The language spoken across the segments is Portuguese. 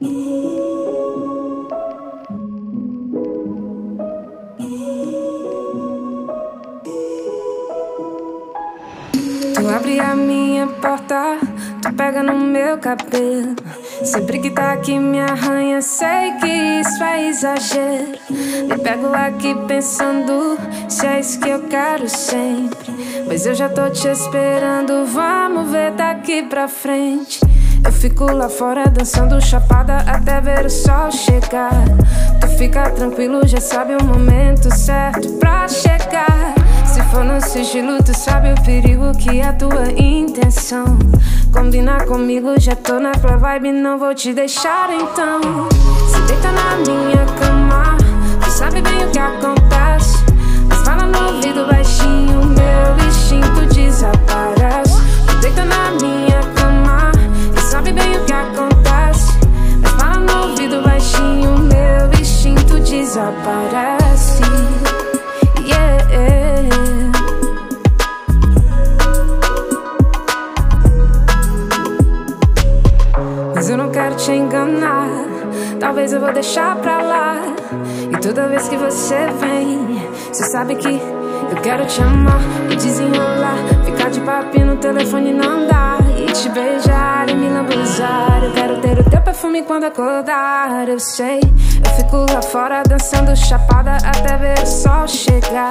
Tu abre a minha porta, tu pega no meu cabelo. Sempre que tá aqui me arranha, sei que isso é exagero. Me pego aqui pensando se é isso que eu quero sempre. Mas eu já tô te esperando, vamos ver daqui pra frente. Eu fico lá fora dançando chapada até ver o sol chegar. Tu fica tranquilo, já sabe o momento certo pra chegar. Se for no sigilo, tu sabe o perigo que é a tua intenção. Combinar comigo, já tô na tua vibe, não vou te deixar então. Se deita na minha cama, tu sabe bem o que acontece. Mas fala no ouvido baixinho, meu instinto desaparece. Tu deita na minha desaparece. Yeah. Mas eu não quero te enganar. Talvez eu vou deixar pra lá. E toda vez que você vem, você sabe que eu quero te amar e desenrolar. Ficar de papinho no telefone não dá. Te beijar e me lambuzar. Eu quero ter o teu perfume quando acordar. Eu sei, eu fico lá fora dançando chapada até ver o sol chegar.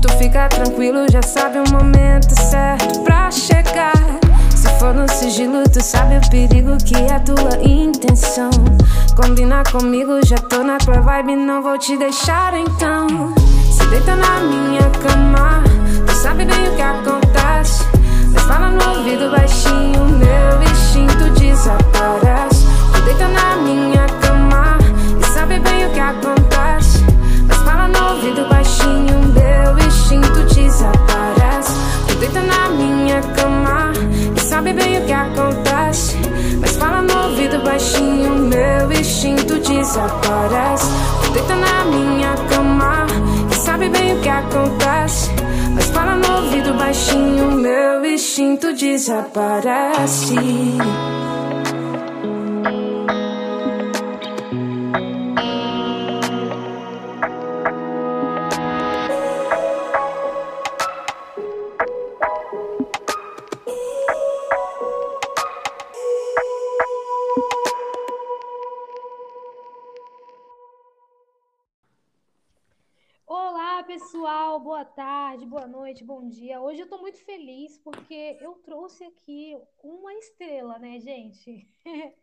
Tu fica tranquilo, já sabe o momento certo pra chegar. Se for no sigilo, tu sabe o perigo que é a tua intenção. Combinar comigo, já tô na tua vibe, não vou te deixar então. Se deita na minha cama, tu sabe bem o que acontece. Fala no ouvido baixinho, meu instinto desaparece. Tu deita na minha cama, e sabe bem o que acontece. Mas fala no ouvido baixinho, desaparece. Olá, noite, bom dia. Hoje eu tô muito feliz porque eu trouxe aqui uma estrela, né, gente?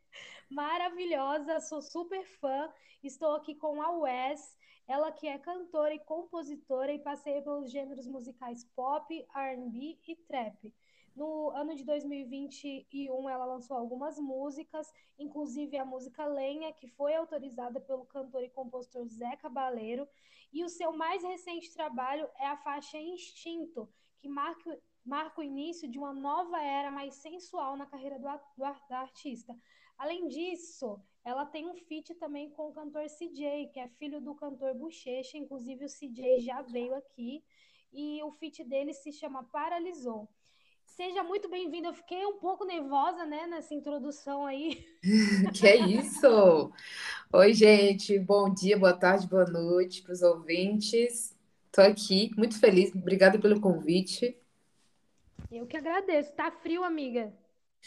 Maravilhosa, sou super fã. Estou aqui com a Wes, ela que é cantora e compositora e passeia pelos gêneros musicais pop, R&B e trap. No ano de 2021, ela lançou algumas músicas, inclusive a música Lenha, que foi autorizada pelo cantor e compositor Zé Cabaleiro, e o seu mais recente trabalho é a faixa Instinto, que marca, marca o início de uma nova era mais sensual na carreira do, do, da artista. Além disso, ela tem um feat também com o cantor CJ, que é filho do cantor Bochecha, inclusive o CJ já veio aqui, e o feat dele se chama Paralisou. Seja muito bem-vindo. Eu fiquei um pouco nervosa, né, nessa introdução aí. que é isso? Oi, gente. Bom dia, boa tarde, boa noite para os ouvintes. Estou aqui, muito feliz. Obrigada pelo convite. Eu que agradeço. Tá frio, amiga?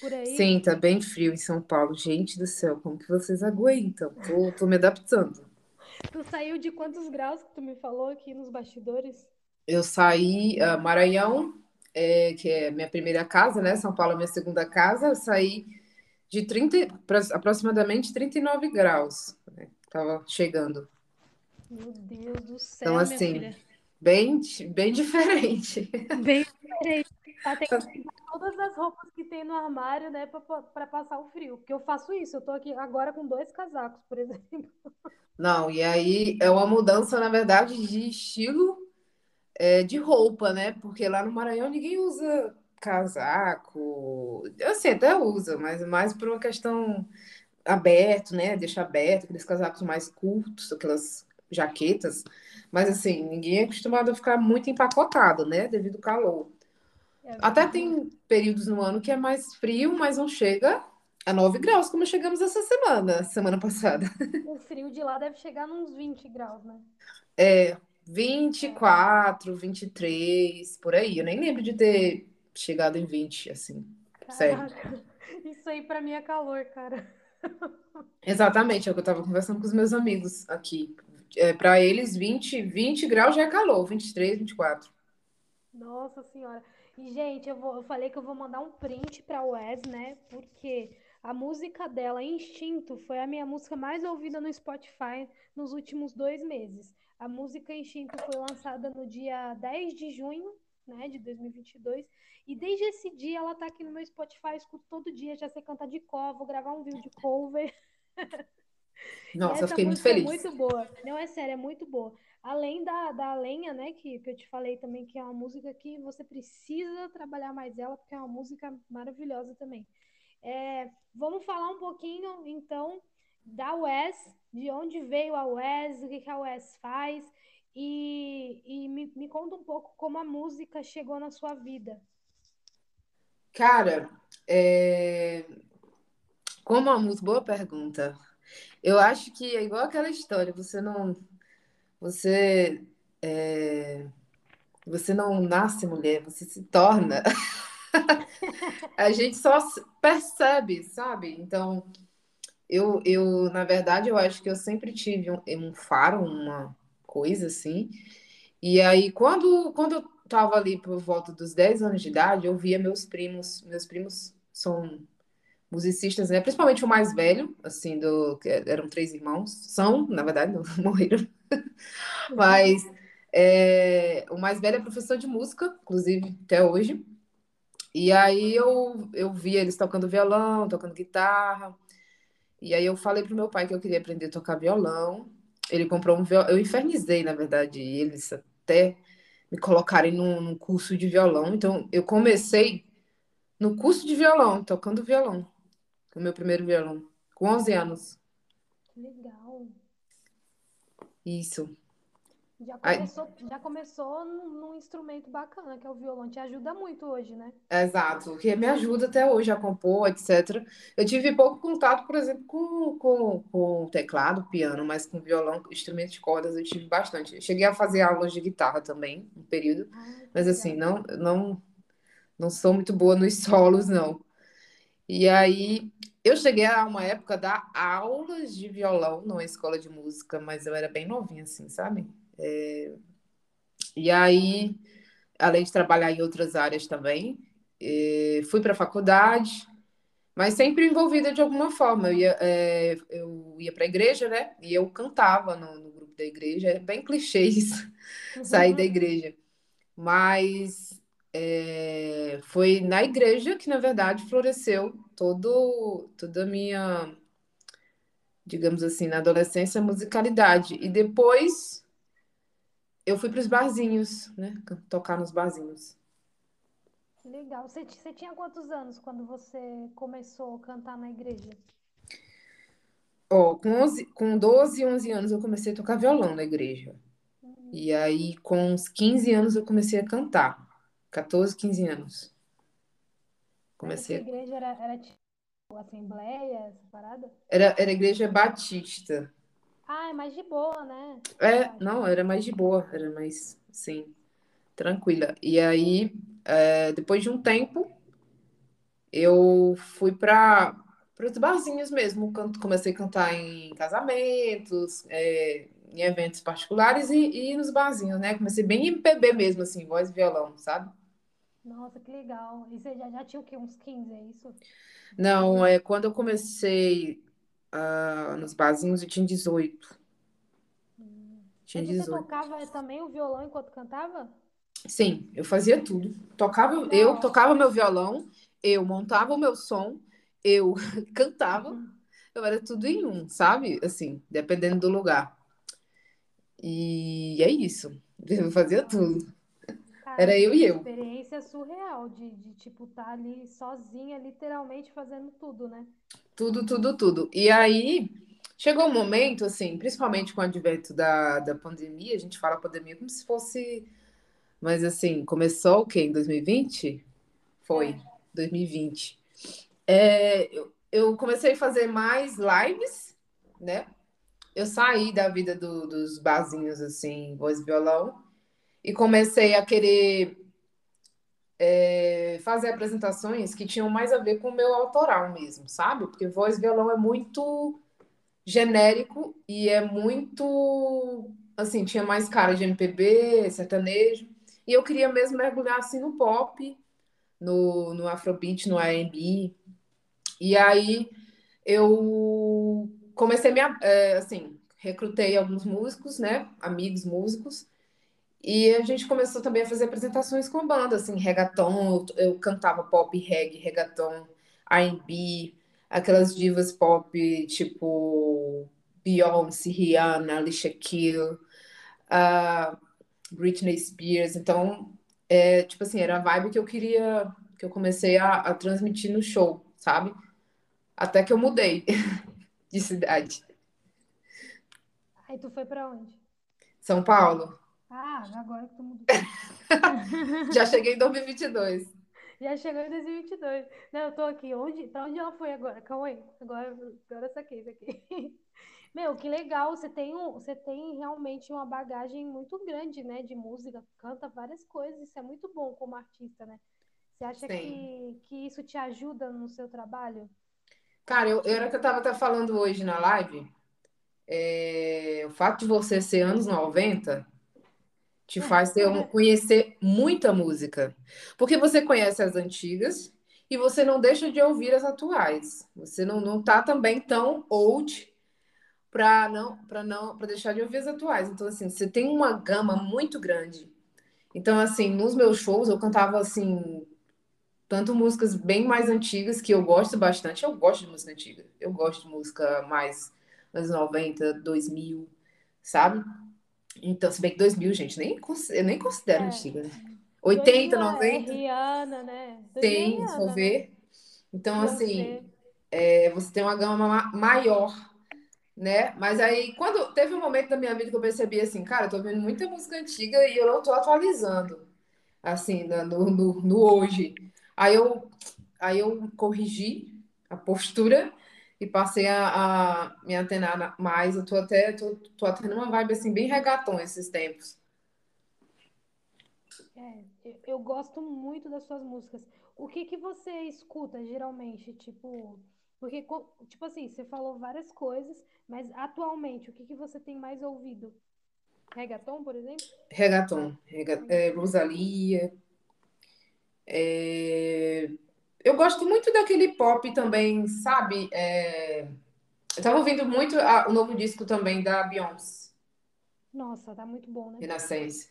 Por aí? Sim, tá bem frio em São Paulo. Gente do céu, como que vocês aguentam? Tô, tô me adaptando. Tu saiu de quantos graus que tu me falou aqui nos bastidores? Eu saí, uh, Maranhão, é, que é minha primeira casa, né? São Paulo é minha segunda casa. Eu saí de 30, aproximadamente 39 graus. Né? Tava chegando. Meu Deus do céu. Então, assim, bem, bem diferente. Bem diferente. Tá tem que todas as roupas que tem no armário, né, para passar o frio. Porque eu faço isso. Eu tô aqui agora com dois casacos, por exemplo. Não, e aí é uma mudança, na verdade, de estilo é, de roupa, né? Porque lá no Maranhão ninguém usa casaco. Assim, até usa, mas mais por uma questão aberto, né? Deixar aberto, aqueles casacos mais curtos, aquelas jaquetas. Mas assim, ninguém é acostumado a ficar muito empacotado, né? Devido ao calor. É Até tem períodos no ano que é mais frio, mas não chega A 9 graus, como chegamos essa semana, semana passada. O frio de lá deve chegar nos 20 graus, né? É, 24, 23, por aí. Eu nem lembro de ter chegado em 20, assim. Sério. Caraca, isso aí pra mim é calor, cara. Exatamente, é o que eu tava conversando com os meus amigos aqui. É, para eles, 20, 20 graus já é calor, 23, 24. Nossa senhora. E, gente, eu, vou, eu falei que eu vou mandar um print pra Wes, né? Porque a música dela, Instinto, foi a minha música mais ouvida no Spotify nos últimos dois meses. A música Instinto foi lançada no dia 10 de junho, né, de 2022. E desde esse dia ela tá aqui no meu Spotify, escuto todo dia, já sei cantar de cover, vou gravar um vídeo de cover. Nossa, eu essa fiquei muito música é feliz. muito boa. Não, é sério, é muito boa. Além da, da lenha, né, que, que eu te falei também, que é uma música que você precisa trabalhar mais ela, porque é uma música maravilhosa também. É, vamos falar um pouquinho, então, da Wes, de onde veio a Wes, o que a Wes faz, e, e me, me conta um pouco como a música chegou na sua vida. Cara, é... como a música, boa pergunta. Eu acho que é igual aquela história, você não, você, é, você não nasce mulher, você se torna. A gente só percebe, sabe? Então, eu, eu, na verdade, eu acho que eu sempre tive um, um faro, uma coisa assim. E aí, quando, quando eu tava ali por volta dos 10 anos de idade, eu via meus primos, meus primos são musicistas, né? Principalmente o mais velho, assim, do, que eram três irmãos, são, na verdade, não morreram, mas é, o mais velho é professor de música, inclusive até hoje. E aí eu, eu via eles tocando violão, tocando guitarra. E aí eu falei pro meu pai que eu queria aprender a tocar violão. Ele comprou um violão. Eu infernizei, na verdade, eles até me colocarem num, num curso de violão. Então eu comecei no curso de violão, tocando violão. O meu primeiro violão, com 11 anos. Que legal. Isso. Já Aí- começou, já começou num, instrumento bacana, que é o violão. Te ajuda muito hoje, né? Exato, que me ajuda até hoje a compor, etc. Eu tive pouco contato, por exemplo, com, com, com teclado, piano, mas com violão, instrumento de cordas, eu tive bastante. Eu cheguei a fazer aulas de guitarra também, um período, Ah, mas assim, não, não, não sou muito boa nos solos, não. E aí, eu cheguei a uma época dar aulas de violão numa escola de música, mas eu era bem novinha, assim, sabe? É, E aí, além de trabalhar em outras áreas também, eh, fui para a faculdade, mas sempre envolvida de alguma forma. Eu ia, eh, eu ia para a igreja, né? E eu cantava no, no grupo da igreja. É bem clichê isso, sair da igreja. Mas eh, foi na igreja que, na verdade, floresceu todo, toda a minha, digamos assim, na adolescência, musicalidade. E depois eu fui para os barzinhos, né? Tocar nos barzinhos. Legal. Você, você tinha quantos anos quando você começou a cantar na igreja? Ó, com 11, com 12, 11 anos eu comecei a tocar violão na igreja. E aí, com uns 15 anos, eu comecei a cantar. 14, 15 anos. Comecei. igreja era, era tipo assembleia, essa parada? Era, era igreja batista. Ah, é mais de boa, né? É, não, era mais de boa, era mais, sim, tranquila. E aí, é, depois de um tempo, eu fui para os barzinhos mesmo. Comecei a cantar em casamentos, é, em eventos particulares e, e nos barzinhos, né? Comecei bem MPB mesmo, assim, voz e violão, sabe? Nossa, que legal. E você já, já tinha o quê? Uns 15, é isso? Não, é quando eu comecei ah, nos barzinhos eu tinha 18. Tinha Mas você 18. tocava também o violão enquanto cantava? Sim, eu fazia tudo. Tocava, da eu tocava meu violão, eu montava o meu som, eu cantava, Uhum. eu era tudo em um, sabe? Assim, dependendo do lugar. E é isso. Eu fazia tudo. Cara, Era eu e eu. experiência surreal de, de tipo, estar ali sozinha, literalmente fazendo tudo, né? Tudo, tudo, tudo. E aí chegou um momento, assim, principalmente com o advento da, da pandemia, a gente fala pandemia como se fosse. Mas assim, começou o quê? Em 2020? Foi, É. 2020. É, eu, eu comecei a fazer mais lives, né? Eu saí da vida do, dos barzinhos, assim, voz e violão, e comecei a querer é, fazer apresentações que tinham mais a ver com o meu autoral mesmo, sabe? Porque voz e violão é muito genérico e é muito assim, tinha mais cara de MPB, sertanejo, e eu queria mesmo mergulhar assim no pop, no, no Afrobeat, no R&B. E aí eu comecei a me, é, assim, recrutei alguns músicos, né, amigos músicos, e a gente começou também a fazer apresentações com a banda, assim, reggaeton, eu, eu cantava pop, reggae, reggaeton, R&B, aquelas divas pop tipo Beyoncé, Rihanna, Alicia Keys, uh, Britney Spears. Então, é, tipo assim, era a vibe que eu queria, que eu comecei a, a transmitir no show, sabe? Até que eu mudei de cidade. Aí tu foi para onde? São Paulo. Ah, agora que tu mudou. Já cheguei em 2022. Já chegou em 2022. Não, eu tô aqui. Onde, pra onde ela foi agora? Calma aí. Agora, agora saquei isso aqui. Meu, que legal, você tem, um, você tem realmente uma bagagem muito grande, né, de música, canta várias coisas, isso é muito bom como artista, né? Você acha que, que isso te ajuda no seu trabalho? Cara, eu, era que eu tava até falando hoje na live, é, o fato de você ser anos 90 te faz ter conhecer muita música, porque você conhece as antigas e você não deixa de ouvir as atuais. Você não, não tá também tão old para não para não para deixar de ouvir as atuais. Então assim, você tem uma gama muito grande. Então assim, nos meus shows eu cantava assim tanto músicas bem mais antigas que eu gosto bastante. Eu gosto de música antiga. Eu gosto de música mais anos 90, 2000, sabe? Então, se bem que 2000, gente, nem eu nem considero é. antiga, né? 80, 90. É Rihanna, né? Tem, é se for ver. Né? Então, assim, é, você tem uma gama maior né? Mas aí, quando teve um momento da minha vida que eu percebi assim, cara, eu tô vendo muita música antiga e eu não tô atualizando, assim, no, no, no hoje. Aí eu, aí eu corrigi a postura e passei a, a me antenar mais. Eu tô até, tô, tô até numa vibe, assim, bem regatão esses tempos. É, eu gosto muito das suas músicas. O que que você escuta, geralmente? Tipo, porque, tipo assim, você falou várias coisas, mas atualmente, o que, que você tem mais ouvido? Reggaeton, por exemplo? Reggaeton. Rega é, Rosalia. É... Eu gosto muito daquele pop também, sabe? É... Eu tava ouvindo muito a, o novo disco também da Beyoncé. Nossa, tá muito bom, né? Renascença.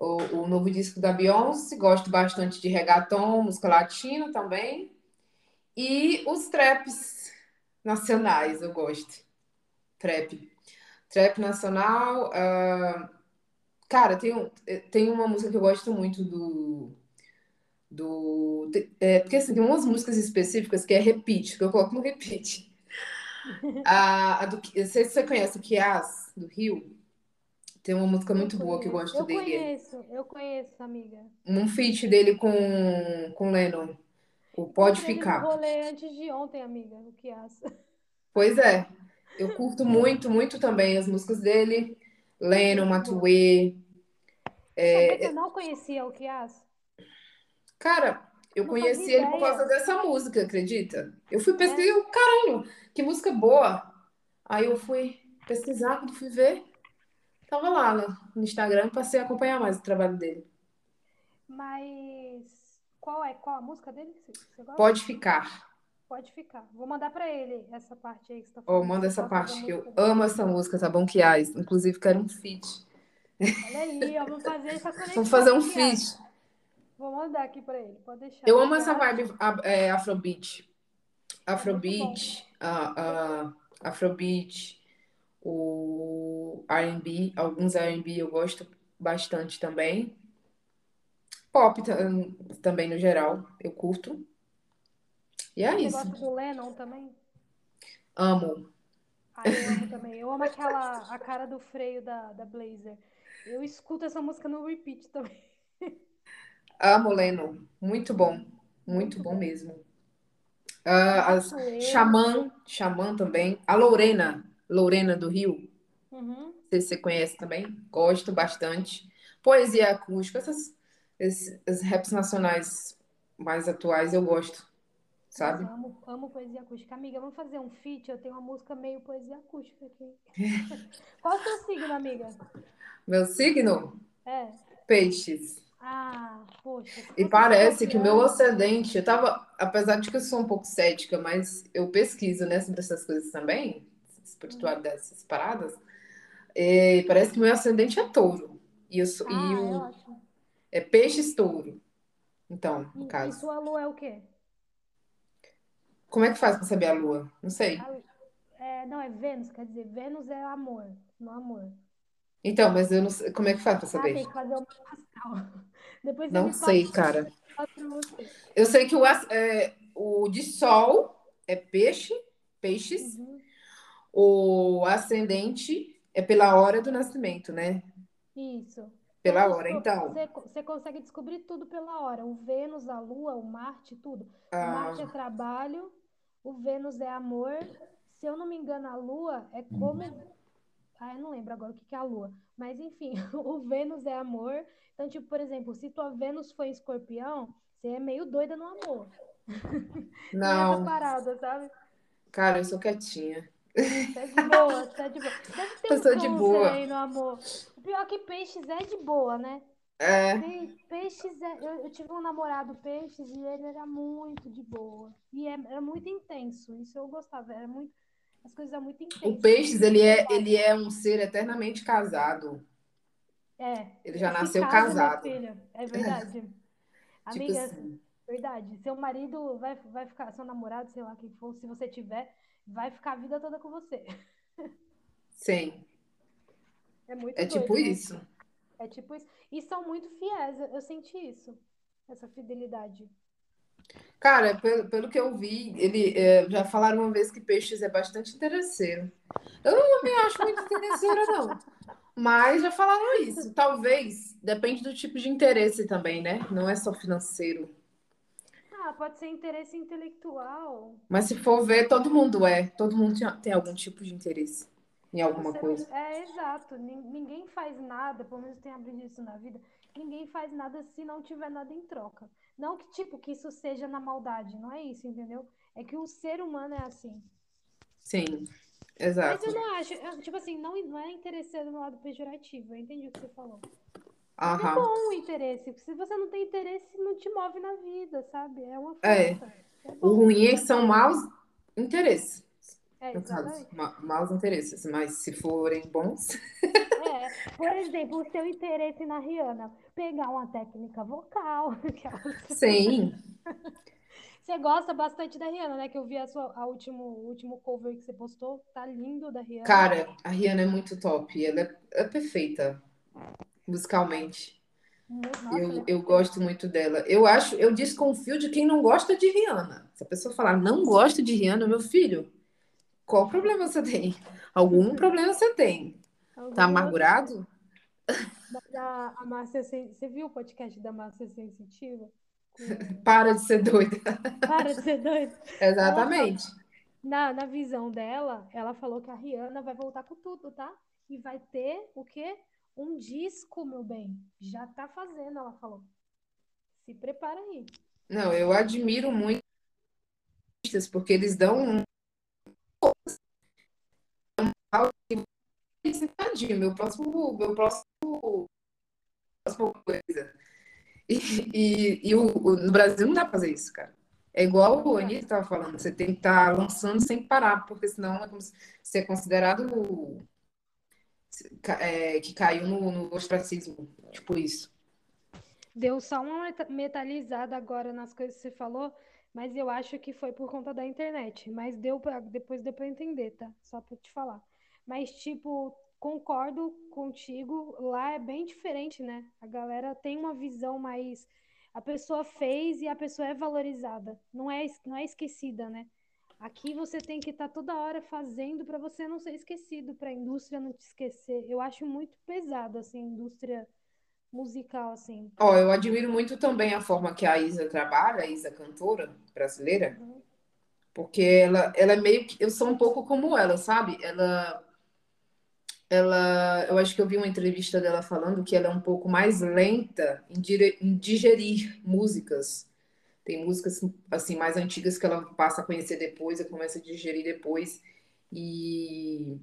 O, o novo disco da Beyoncé, gosto bastante de reggaeton, música latina também. E os traps nacionais, eu gosto. Trap. Trap nacional. Uh... Cara, tem, tem uma música que eu gosto muito do. Do é, porque assim, tem umas músicas específicas que é repeat, que eu coloco no repeat. a, a do, não sei se você conhece o Kias, do Rio. Tem uma música muito boa que eu gosto eu dele. Eu conheço, eu conheço, amiga. Um feat dele com, com Lennon. O Pode Ficar. Eu rolê antes de ontem, amiga, o acha? Pois é. Eu curto muito, muito também as músicas dele. Lennon, Matuê. É... Eu não conhecia o Kias. Cara, eu não conheci ele por causa dessa música, acredita? Eu fui pesquisar, é. caralho, que música boa. Aí eu fui pesquisar, quando fui ver, tava lá no Instagram passei a acompanhar mais o trabalho dele. Mas qual é? Qual a música dele? Pode ficar. Pode ficar. Vou mandar para ele essa parte aí que você tá falando. Oh, manda essa parte que eu amo essa música, tá bom? Que as, inclusive quero um feat. Olha aí, ó, vamos fazer essa conexão. Vamos fazer um feat. Vou mandar aqui para ele, pode deixar. Eu amo essa vibe é, Afrobeat. Afrobeat, uh, uh, Afrobeat, o R&B, alguns R&B eu gosto bastante também. Pop também, no geral, eu curto. E é Você isso. gosta do Lennon também? Amo. Ah, eu amo também. Eu amo aquela, a cara do freio da, da Blazer. Eu escuto essa música no repeat também. Amo Lennon. Muito bom. Muito, bom, mesmo. Matoeiro. Xamã, Xamã também. A Lorena, Lorena do Rio. Uhum. Não sei se você conhece também. Gosto bastante. Poesia acústica, essas, esses, esses raps nacionais mais atuais eu gosto, sabe? Nossa, amo, amo poesia acústica. Amiga, vamos fazer um feat? Eu tenho uma música meio poesia acústica aqui. Qual o seu signo, amiga? Meu signo, É. peixes. Ah, poxa. E parece que o meu escorpião- ascendente, eu tava, apesar de que eu sou um pouco cética, mas eu pesquiso, né, sobre essas coisas também, espiritualidade dessas paradas. E parece que meu ascendente é touro. E, eu sou, Ah, e é o, ótimo. é peixes touro. Então, E, no e caso. sua lua é o quê? Como é que faz pra saber a lua? Não sei. A- é, não, é Vênus, quer dizer, Vênus é amor, no amor. Então, mas eu não sei. Como é que faz pra Ah, saber? tem que fazer o astral. Depois Não passa sei, cara. Eu sei que o, é, o de sol é peixe, peixes. Uhum. O ascendente é pela hora do nascimento, né? Isso. Pela Todos hora. os- Então, Você, você consegue descobrir tudo pela hora. O Vênus, a Lua, o Marte, tudo. O ah, Marte é trabalho, o Vênus é amor. Se eu não me engano, a Lua é como. Ah, eu não lembro agora o que que é a Lua. Mas enfim, o Vênus é amor. Então, tipo, por exemplo, se tua Vênus foi escorpião, você é meio doida no amor. Nessa não, parada, sabe? cara, eu sou quietinha. Você é de boa, você é de boa. Deve ter Eu um sou de boa. aí no amor. O pior é que peixes é de boa, né? É, Pe- Peixes, é, eu, eu tive um namorado peixes e ele era muito de boa. E é- era muito intenso. Isso eu gostava. Era muito, as coisas eram muito o intensas. peixes, ele é, ele é um ser eternamente casado. É. Ele já nasceu casa, minha casado. filha. É verdade. Tipo Amiga, assim. verdade. Seu marido vai, vai ficar, seu namorado, sei lá quem for, se você tiver, vai ficar a vida toda com você. Sim, É muito é doido, tipo né? isso. É tipo isso. E são muito fiéis. Eu senti isso. Essa fidelidade. Cara, pelo, pelo que eu vi, ele é, já falaram uma vez que peixes é bastante interesseiro. Eu não me acho muito interesseira, não. Mas já falaram isso. Talvez, depende do tipo de interesse também, né? Não é só financeiro. Ah, pode ser interesse intelectual. Mas se for ver, todo mundo é. Todo mundo tem algum tipo de interesse em alguma Você coisa. não- É, exato. Nin- Ninguém faz nada, pelo menos tem aprendido isso na vida. Ninguém faz nada se não tiver nada em troca. Não que, tipo, que isso seja na maldade, não é isso, entendeu? É que o ser humano é assim. Sim, Mas exato. eu não acho, eu, tipo assim, não, não é interesseiro no lado pejorativo. Eu entendi o que você falou. É Aham. bom o interesse. Se você não tem interesse, não te move na vida, sabe? É uma É. força. É O bom. ruim é que são maus interesses, É, exatamente. Ma- maus interesses. Mas se forem bons. É, por exemplo, o seu interesse na Rihanna, pegar uma técnica vocal. aquelas- Sim. Você gosta bastante da Rihanna, né? Que eu vi a sua, a último, o último cover que você postou, tá lindo da Rihanna. Cara, a Rihanna é muito top. Ela é, é perfeita musicalmente. Mu- Nossa, Eu, é eu gosto muito dela. Eu acho, eu desconfio de quem não gosta de Rihanna. Se a pessoa falar não gosto de Rihanna, meu filho, qual problema você tem? Algum problema você tem? Alguma Tá amargurado? A, a Márcia, você viu o podcast da Márcia Sensitiva? Para de ser doida. Para de ser doido. Exatamente. Na, na visão dela, ela falou que a Rihanna vai voltar com tudo, tá? E vai ter o quê? Um disco, meu bem. Já tá fazendo, ela falou. Se prepara aí. Não, eu admiro muito artistas, porque eles dão um Tadinho, meu próximo, meu próximo, próxima coisa. E, e, e o, o- no Brasil não dá pra fazer isso, cara. É igual o Anitta estava falando, você tem que estar lançando sem parar, porque senão é como se ser considerado ca- é, que caiu no, no ostracismo, tipo isso. Deu só uma meta- metalizada agora nas coisas que você falou, mas eu acho que foi por conta da internet. Mas deu pra, depois deu pra entender, tá? Só pra te falar. Mas, tipo, concordo contigo, lá é bem diferente, né? A galera tem uma visão mais. A pessoa fez e a pessoa é valorizada, não é, não é esquecida, né? Aqui você tem que estar toda hora fazendo para você não ser esquecido, para a indústria não te esquecer. Eu acho muito pesado, assim, a indústria musical, assim. Ó, eu admiro muito também a forma que a Isa trabalha, a Isa cantora brasileira. Uhum. Porque ela, ela é meio que. Eu sou um pouco como ela, sabe? Ela. Ela, eu acho que eu vi uma entrevista dela falando que ela é um pouco mais lenta em, dire, em digerir músicas. Tem músicas assim mais antigas que ela passa a conhecer depois, e começa a digerir depois. E,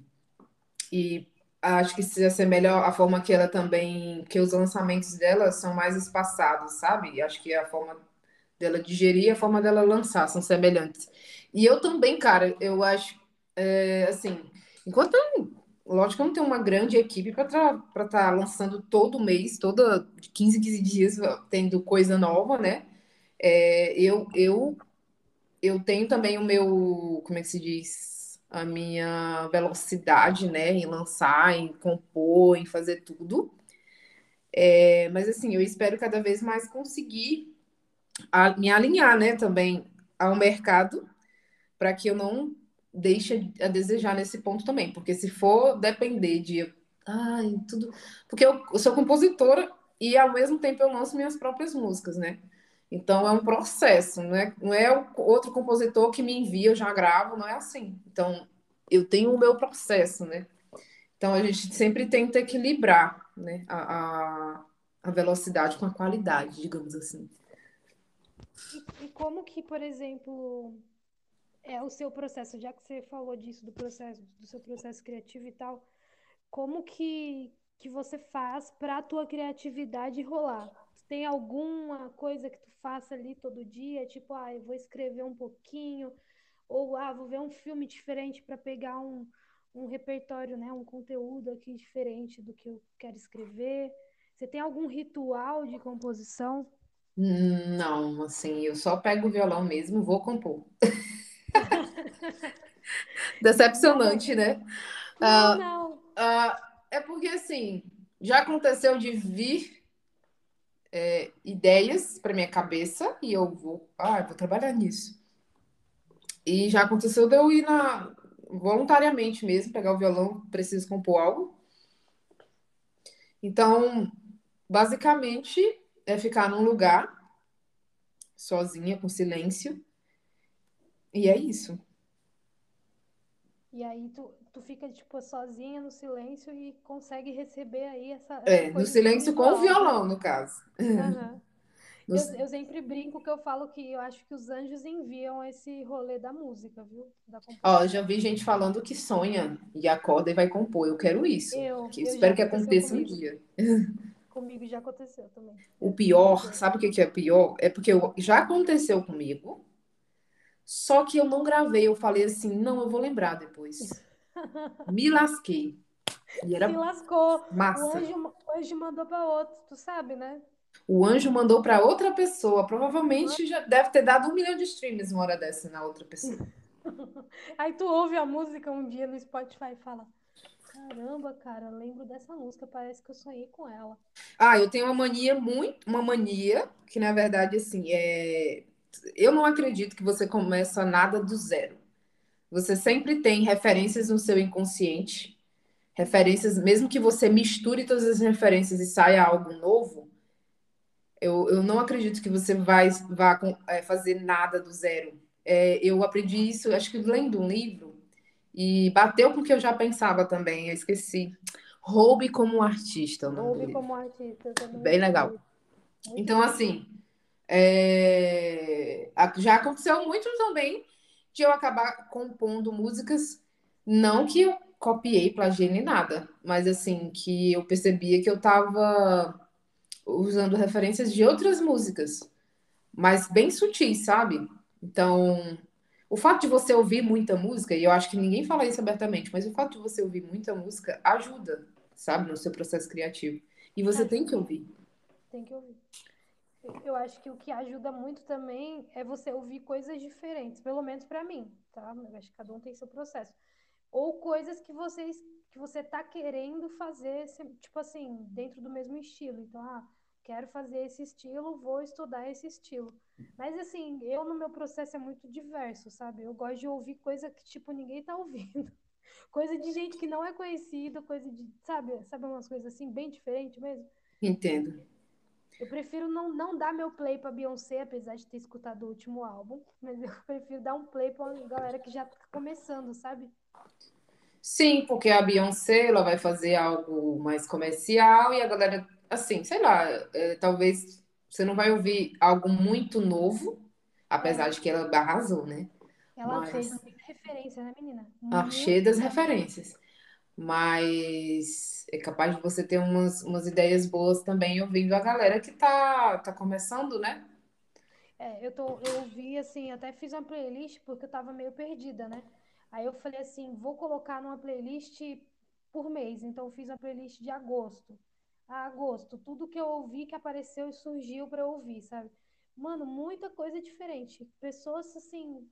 e acho que se assemelha à forma que ela também, que os lançamentos dela são mais espaçados, sabe? Acho que a forma dela digerir e a forma dela lançar são semelhantes. E eu também, cara, eu acho, é, assim, enquanto eu, lógico que eu não tenho uma grande equipe para estar tá lançando todo mês, toda 15, 15 dias, tendo coisa nova, né? É, eu, eu, eu tenho também o meu, como é que se diz? a minha velocidade, né, em lançar, em compor, em fazer tudo. É, mas assim, eu espero cada vez mais conseguir a, me alinhar, né, também ao mercado, para que eu não deixe a desejar nesse ponto também, porque se for depender de, ai, tudo, porque eu, eu sou compositora e ao mesmo tempo eu lanço minhas próprias músicas, né? Então é um processo, não é, não é outro compositor que me envia, eu já gravo, não é assim. Então eu tenho o meu processo, né? Então a gente sempre tenta equilibrar né, a, a, a velocidade com a qualidade, digamos assim. E, e, como que, por exemplo, é o seu processo, já que você falou disso, do processo, do seu processo criativo e tal, como que, que você faz para a tua criatividade rolar? Tem alguma coisa que tu faça ali todo dia? Tipo, ah, eu vou escrever um pouquinho, ou ah, vou ver um filme diferente para pegar um, um repertório, né, um conteúdo aqui diferente do que eu quero escrever. Você tem algum ritual de composição? Não, assim, eu só pego o violão mesmo, vou compor. Decepcionante, né? Não, uh, não. Uh, é porque, assim, já aconteceu de vir é, ideias para minha cabeça e eu vou, ah, vou trabalhar nisso. E já aconteceu de eu ir na voluntariamente mesmo pegar o violão, preciso compor algo. Então, basicamente é ficar num lugar sozinha, com silêncio. E é isso. E aí tu, tu fica, tipo, sozinha no silêncio e consegue receber aí essa. essa é, no silêncio com o violão, no caso. Uhum. No... Eu, eu, sempre brinco que eu falo que eu acho que os anjos enviam esse rolê da música, viu? Da Ó, já vi gente falando que sonha e acorda e vai compor. Eu quero isso. Eu, que eu espero que aconteça comigo. um dia. Comigo já aconteceu também. O pior, sabe o que é pior? É porque já aconteceu comigo só que eu não gravei, eu falei assim, não, eu vou lembrar depois. Me lasquei. E era Se lascou. Massa. O anjo, o anjo mandou para outro, tu sabe, né? O anjo mandou para outra pessoa. Provavelmente já deve ter dado um milhão de streams uma hora dessa na outra pessoa. Aí tu ouve a música um dia no Spotify e fala: Caramba, cara, lembro dessa música, parece que eu sonhei com ela. Ah, eu tenho uma mania muito, uma mania que na verdade assim é eu não acredito que você começa nada do zero. Você sempre tem referências no seu inconsciente, referências, mesmo que você misture todas as referências e saia algo novo, eu, eu não acredito que você vai, vá é, fazer nada do zero. É, eu aprendi isso, acho que lendo um livro, e bateu com o que eu já pensava também, eu esqueci. Roube como artista. Roube como artista. Bem legal. Então, assim, é... Já aconteceu muito também de eu acabar compondo músicas, não que eu copiei, plagiei nem nada, mas assim, que eu percebia que eu estava usando referências de outras músicas, mas bem sutis, sabe? Então, o fato de você ouvir muita música, e eu acho que ninguém fala isso abertamente, mas o fato de você ouvir muita música ajuda, sabe, no seu processo criativo. E você tem que ouvir. Tem que ouvir eu acho que o que ajuda muito também é você ouvir coisas diferentes, pelo menos para mim, tá? Eu acho que cada um tem seu processo. Ou coisas que vocês que você tá querendo fazer, tipo assim, dentro do mesmo estilo. Então, ah, quero fazer esse estilo, vou estudar esse estilo. Mas assim, eu no meu processo é muito diverso, sabe? Eu gosto de ouvir coisa que tipo ninguém tá ouvindo. Coisa de gente que não é conhecida, coisa de, sabe, sabe umas coisas assim bem diferentes mesmo. Entendo. Eu prefiro não, não dar meu play pra Beyoncé, apesar de ter escutado o último álbum, mas eu prefiro dar um play pra uma galera que já tá começando, sabe? Sim, porque a Beyoncé ela vai fazer algo mais comercial e a galera, assim, sei lá, é, talvez você não vai ouvir algo muito novo, apesar de que ela arrasou, né? Ela Mas- fez muita referência, né, menina? Ah, cheia das referências. Mas é capaz de você ter umas, umas ideias boas também ouvindo a galera que tá, tá começando, né? É, eu tô, eu ouvi assim, até fiz uma playlist porque eu tava meio perdida, né? Aí eu falei assim, vou colocar numa playlist por mês. Então eu fiz uma playlist de agosto. A agosto, tudo que eu ouvi que apareceu e surgiu pra eu ouvir, sabe? Mano, muita coisa diferente. Pessoas assim,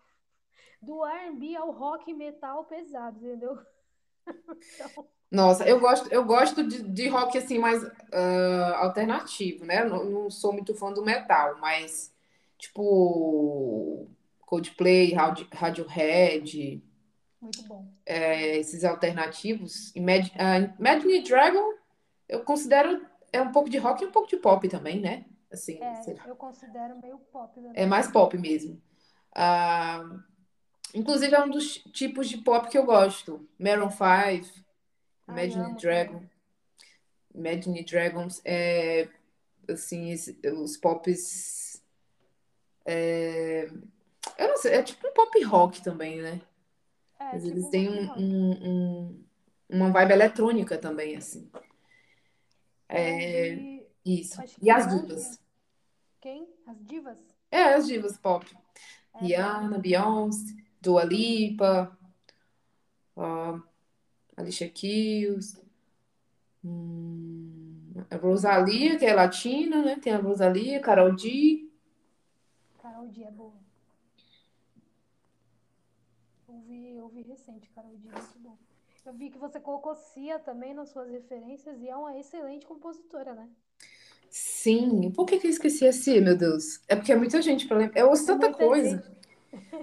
do R&B ao rock metal pesado, entendeu? Então, Nossa, eu gosto, eu gosto de, de rock assim mais ah, alternativo, né? Eu Não, não sou muito fã do metal, mas tipo Coldplay, Rad- Radiohead, muito bom. é, esses alternativos. Ah, Imagine Dragon, eu considero é um pouco de rock e um pouco de pop também, né? Assim. É, eu considero meio pop né? É mais pop mesmo. Ah, inclusive, é um dos tipos de pop que eu gosto. Maroon 5, Ai, Imagine amo Dragon. Imagine Dragons é assim, os pops. é, eu não sei, é tipo um pop rock também, né? É, Mas tipo eles têm um, um- um- uma vibe eletrônica também, assim. Eu ouvi, Isso. E as divas? quem? As divas? É, as divas pop. É, Rihanna, Beyoncé, Dua Lipa, ó, Alicia Keys, hum, a Rosalia, que é latina, né? Tem a Rosalia, Karol G. Carol D é boa. Ouvi, ouvi recente, Carol D, muito bom. Eu vi que você colocou Cia também nas suas referências e é uma excelente compositora, né? Sim, por que que eu esqueci assim, meu Deus? É porque é muita gente para lembrar. Eu ouço É tanta muita coisa,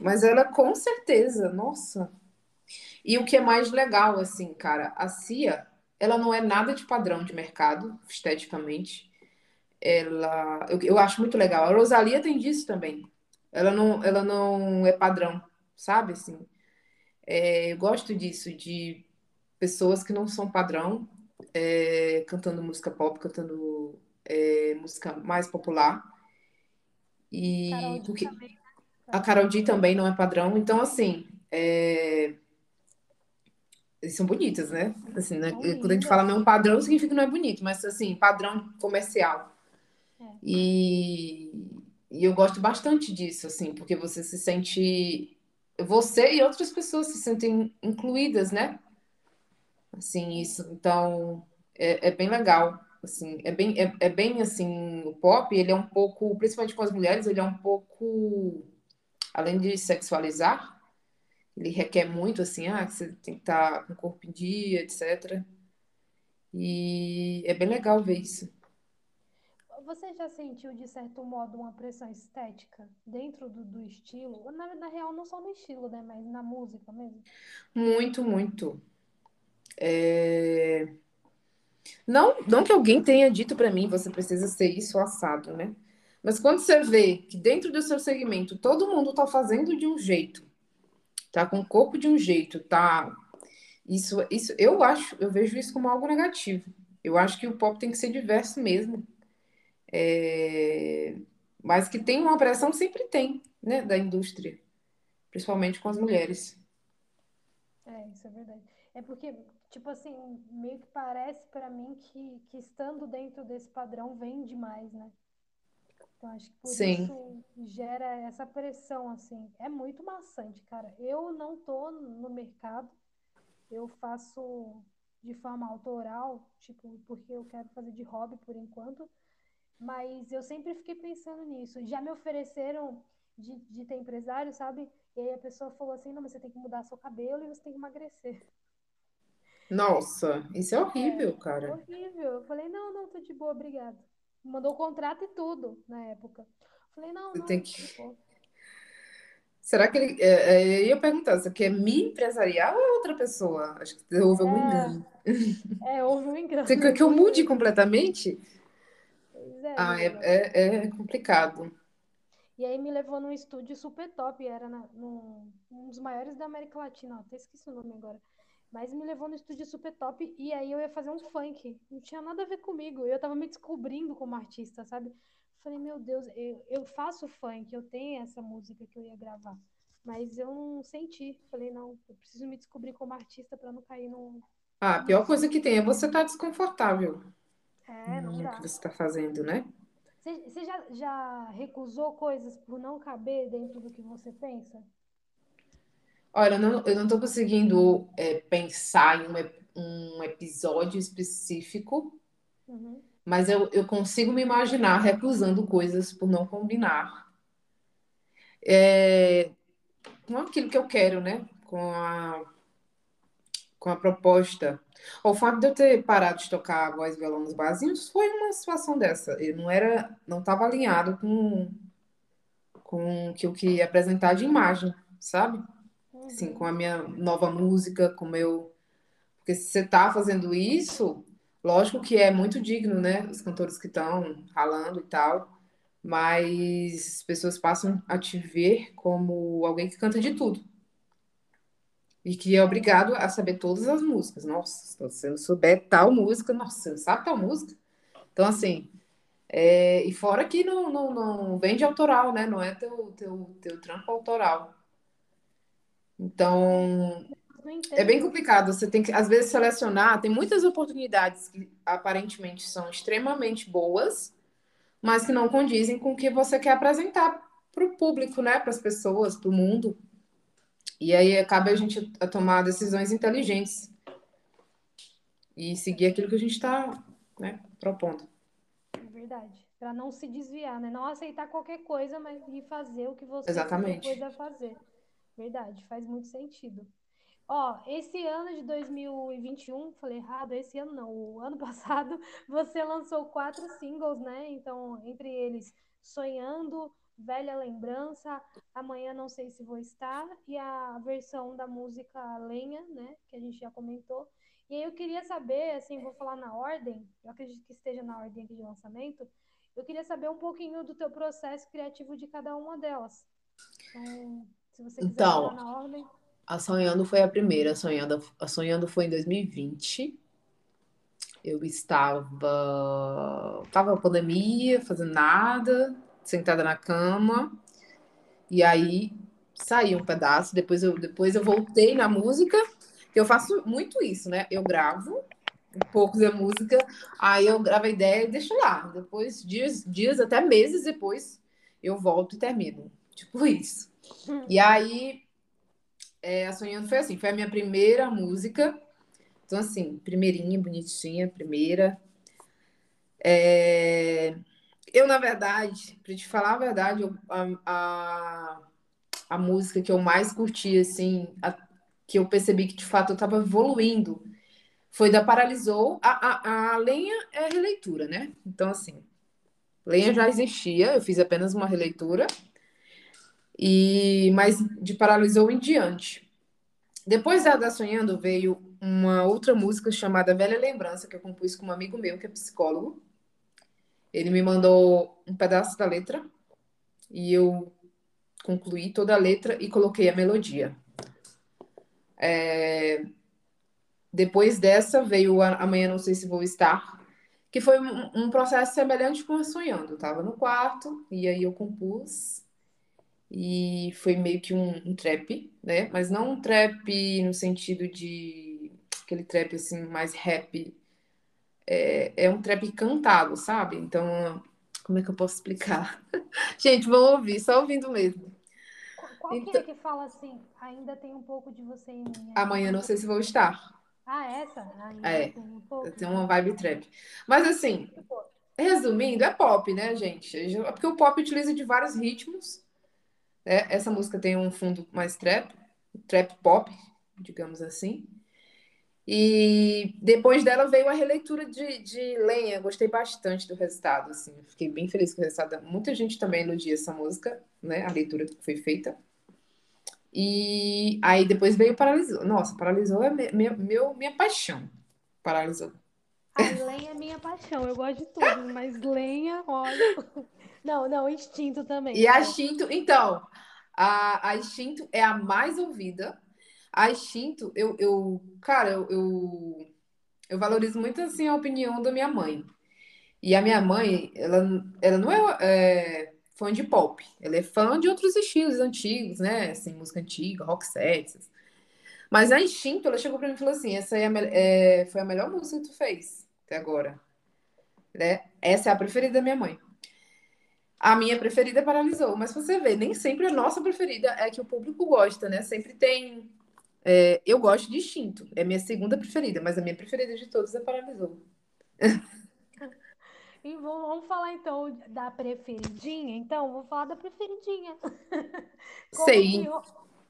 mas ela com certeza, nossa. E o que é mais legal, assim, cara, a Cia, ela não é nada de padrão de mercado, esteticamente. Ela, eu, eu acho muito legal. A Rosalia tem disso também. Ela não, ela não é padrão, sabe? Assim, é, eu gosto disso, de pessoas que não são padrão, é, cantando música pop, cantando é, música mais popular. E Carol porque também. A Karol G também não é padrão, então assim, é, eles são bonitas, né? Assim, né? Quando a gente fala não padrão, significa que não é bonito, mas assim, padrão comercial. É. E, e eu gosto bastante disso, assim, porque você se sente. Você e outras pessoas se sentem incluídas, né? Assim, isso. Então, é, é bem legal. Assim, é bem, é, é bem assim, o pop, ele é um pouco, principalmente com as mulheres, ele é um pouco, além de sexualizar, ele requer muito, assim, ah, que você tem que estar com o corpo em dia, etc. E é bem legal ver isso. Você já sentiu, de certo modo, uma pressão estética dentro do, do estilo? Na, na real, não só no estilo, né? Mas na música mesmo. Muito, muito. É, Não, não que alguém tenha dito pra mim, você precisa ser isso assado, né? Mas quando você vê que dentro do seu segmento todo mundo tá fazendo de um jeito, tá com o corpo de um jeito, tá. Isso, isso, eu acho, eu vejo isso como algo negativo. Eu acho que o pop tem que ser diverso mesmo. É, Mas que tem uma pressão, sempre tem, né, da indústria, principalmente com as mulheres. É, isso é verdade. É porque, tipo assim, meio que parece pra mim que, que estando dentro desse padrão vende mais, né? Então acho que por Sim. isso gera essa pressão, assim. É muito maçante, cara. Eu não tô no mercado, eu faço de forma autoral, tipo, porque eu quero fazer de hobby por enquanto, mas eu sempre fiquei pensando nisso. Já me ofereceram de, de ter empresário, sabe? E aí a pessoa falou assim, não, mas você tem que mudar seu cabelo e você tem que emagrecer. Nossa, isso é horrível, cara. Horrível. Eu falei, não, não, tô de boa, obrigado. Mandou o contrato e tudo na época. Falei, não, não, tem que-. Será que ele. é, é, eu ia perguntar, você quer me empresariar ou é outra pessoa? Acho que houve algum É. engano. É, houve um engano. Você quer que eu mude completamente? é. Ah, é, é, é complicado. E aí me levou num estúdio super top, era na, um dos maiores da América Latina, até esqueci o nome agora. Mas me levou no estúdio super top e aí eu ia fazer um funk. Não tinha nada a ver comigo. Eu tava me descobrindo como artista, sabe? Falei, meu Deus, eu, eu faço funk, eu tenho essa música que eu ia gravar. Mas eu não senti. Falei, não, eu preciso me descobrir como artista pra não cair num. Ah, a pior coisa que tem é você estar desconfortável É, não no dá. que você está fazendo, né? Você já, já recusou coisas por não caber dentro do que você pensa? Olha, eu não, eu não tô conseguindo é, pensar em um, ep- um episódio específico, Uhum. mas eu, eu consigo me imaginar recusando coisas por não combinar é, com aquilo que eu quero, né? Com a, com a proposta. O fato de eu ter parado de tocar voz e violão nos barzinhos foi uma situação dessa. Eu não era, não estava alinhado com, com o que eu queria apresentar de imagem, sabe? Assim, com a minha nova música, com o meu. Porque se você tá fazendo isso, lógico que é muito digno, né? Os cantores que estão ralando e tal, mas as pessoas passam a te ver como alguém que canta de tudo e que é obrigado a saber todas as músicas. Nossa, se você não souber tal música, nossa, você não sabe tal música. Então, assim, é, e fora que não, não, não vende autoral, né? Não é teu, teu, teu trampo autoral. Então, é bem complicado. Você tem que, às vezes, selecionar. Tem muitas oportunidades que aparentemente são extremamente boas, mas que não condizem com o que você quer apresentar para o público, né? Para as pessoas, para o mundo. E aí acaba a gente a tomar decisões inteligentes e seguir aquilo que a gente está, né, propondo. É verdade. Pra não se desviar, né? Não aceitar qualquer coisa, mas ir fazer o que você Exatamente. propôs a fazer. Verdade, faz muito sentido. Ó, esse ano de 2021, falei errado, esse ano não, o ano passado, você lançou quatro singles, né? Então, entre eles, Sonhando, Velha Lembrança, Amanhã Não Sei Se Vou Estar, e a versão da música Lenha, né? Que a gente já comentou. E aí eu queria saber, assim, vou falar na ordem, eu acredito que esteja na ordem aqui de lançamento, eu queria saber um pouquinho do teu processo criativo de cada uma delas. Então, se você quiser Então, na ordem. a Sonhando foi a primeira. A Sonhando, a Sonhando foi em 2020. Eu estava. Tava na pandemia, fazendo nada, sentada na cama. E aí saiu um pedaço. Depois eu, depois eu voltei na música. Eu faço muito isso, né? Eu gravo um pouco da música, aí eu gravo a ideia e deixo lá. Depois, dias, dias, até meses depois, eu volto e termino. Tipo isso. E aí, é, a Sonhando foi assim, foi a minha primeira música. Então, assim, primeirinha, bonitinha, primeira. É, Eu, na verdade, pra te falar a verdade, eu- a, a, a música que eu mais curti, assim, a- que eu percebi que de fato eu tava evoluindo, foi da Paralisou. A, a, a Lenha é releitura, né? Então, assim, Lenha já existia, eu fiz apenas uma releitura, e mas de Paralisou em diante. Depois da Sonhando veio uma outra música chamada Velha Lembrança, que eu compus com um amigo meu, que é psicólogo. Ele me mandou um pedaço da letra e eu concluí toda a letra e coloquei a melodia. É, Depois dessa veio a- Amanhã Não Sei Se Vou Estar, que foi um, um processo semelhante com a Sonhando. Eu tava no quarto e aí eu compus e foi meio que um, um trap, né? Mas não um trap no sentido de aquele trap assim mais rap. É, é um trap cantado, sabe? Então, como é que eu posso explicar? Gente, vão ouvir, só ouvindo mesmo. Qual, qual que Então- é que fala assim? Ainda tem um pouco de você em mim. Amanhã não sei se vou estar. Ah, essa? Ainda É. tem um pouco. Tenho uma vibe trap. Mas assim, resumindo, é pop, né, gente? É Porque o pop utiliza de vários ritmos. Né? Essa música tem um fundo mais trap, trap pop, digamos assim. E depois dela veio a releitura de, de Lenha. Gostei bastante do resultado, assim. Fiquei bem feliz com o resultado. Muita gente também elogia essa música, né? A leitura que foi feita. E aí depois veio Paralisou. Nossa, Paralisou é me- meu, meu- minha paixão. Paralisou. Ai, lenha é minha paixão. Eu gosto de tudo, mas lenha, olha. Não, não, instinto também. E a Instinto, então, a, a Instinto é a mais ouvida. A Instinto, eu, eu cara, eu, eu, eu valorizo muito assim a opinião da minha mãe. E a minha mãe, ela, ela não é, é fã de pop, ela é fã de outros estilos antigos, né? Assim, música antiga, rock sets. Mas a Instinto, ela chegou pra mim e falou assim: essa é a, é, foi a melhor música que tu fez até agora. Né? Essa é a preferida da minha mãe. A minha preferida paralisou, mas você vê, nem sempre a nossa preferida é que o público gosta, né? Sempre tem. É, eu gosto de instinto, é minha segunda preferida, mas a minha preferida de todas é paralisou. E vamos falar então da preferidinha? Então, vou falar da preferidinha. Sei. Que...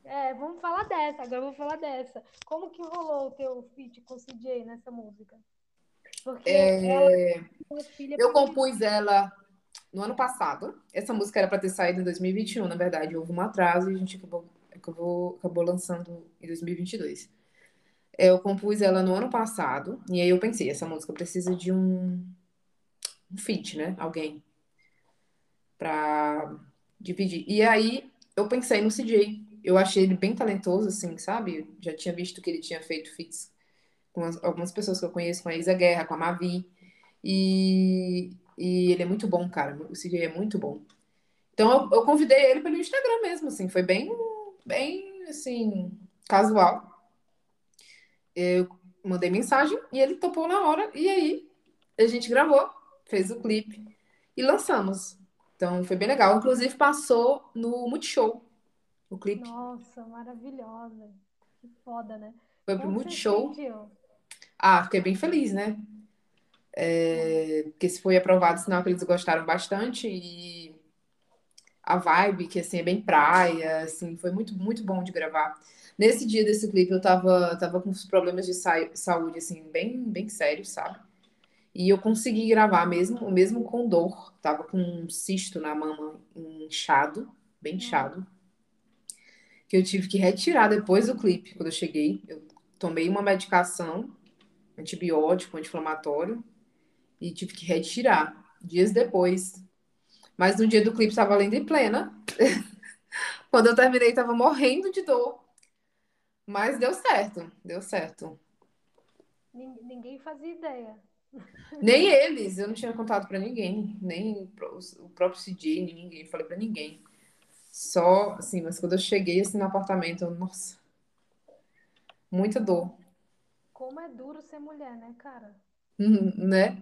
É, vamos falar dessa, agora eu vou falar dessa. Como que rolou o teu feat com o CJ nessa música? Porque é... ela... eu compus ela no ano passado. Essa música era para ter saído em 2021, na verdade. Houve um atraso e a gente acabou, acabou, acabou lançando em 2022. Eu compus ela no ano passado, e aí eu pensei, essa música precisa de um, um feat, né? Alguém pra dividir. E aí eu pensei no CJ. Eu achei ele bem talentoso, assim, sabe? Já tinha visto que ele tinha feito feats com as, algumas pessoas que eu conheço, com a Isa Guerra, com a Mavi. E, e ele é muito bom, cara. O CJ é muito bom. Então eu, eu, convidei ele pelo Instagram mesmo, assim, foi bem, bem, assim, casual. Eu mandei mensagem e ele topou na hora. E aí a gente gravou, fez o clipe e lançamos. Então foi bem legal. Inclusive passou no Multishow o clipe. Nossa, maravilhosa. Que foda, né? Foi pro Multishow. Ah, fiquei bem feliz, né? É, porque se foi aprovado, sinal que eles gostaram bastante e a vibe, que assim, é bem praia, assim, foi muito, muito bom de gravar. Nesse dia desse clipe eu tava, tava com uns problemas de saúde, assim, bem, bem sérios, sabe? E eu consegui gravar mesmo, mesmo com dor. Tava com um cisto na mama inchado, bem inchado. Que eu tive que retirar depois do clipe, quando eu cheguei. Eu tomei uma medicação, antibiótico, anti-inflamatório, e tive que retirar dias depois. Mas no dia do clipe estava lendo em plena. Quando eu terminei, estava morrendo de dor. Mas deu certo, deu certo. Ninguém fazia ideia. Nem eles, eu não tinha contado para ninguém, nem o próprio CJ, nem ninguém, falei para ninguém. Só assim, mas quando eu cheguei assim no apartamento, eu, nossa, muita dor. Como é duro ser mulher, né, cara? né?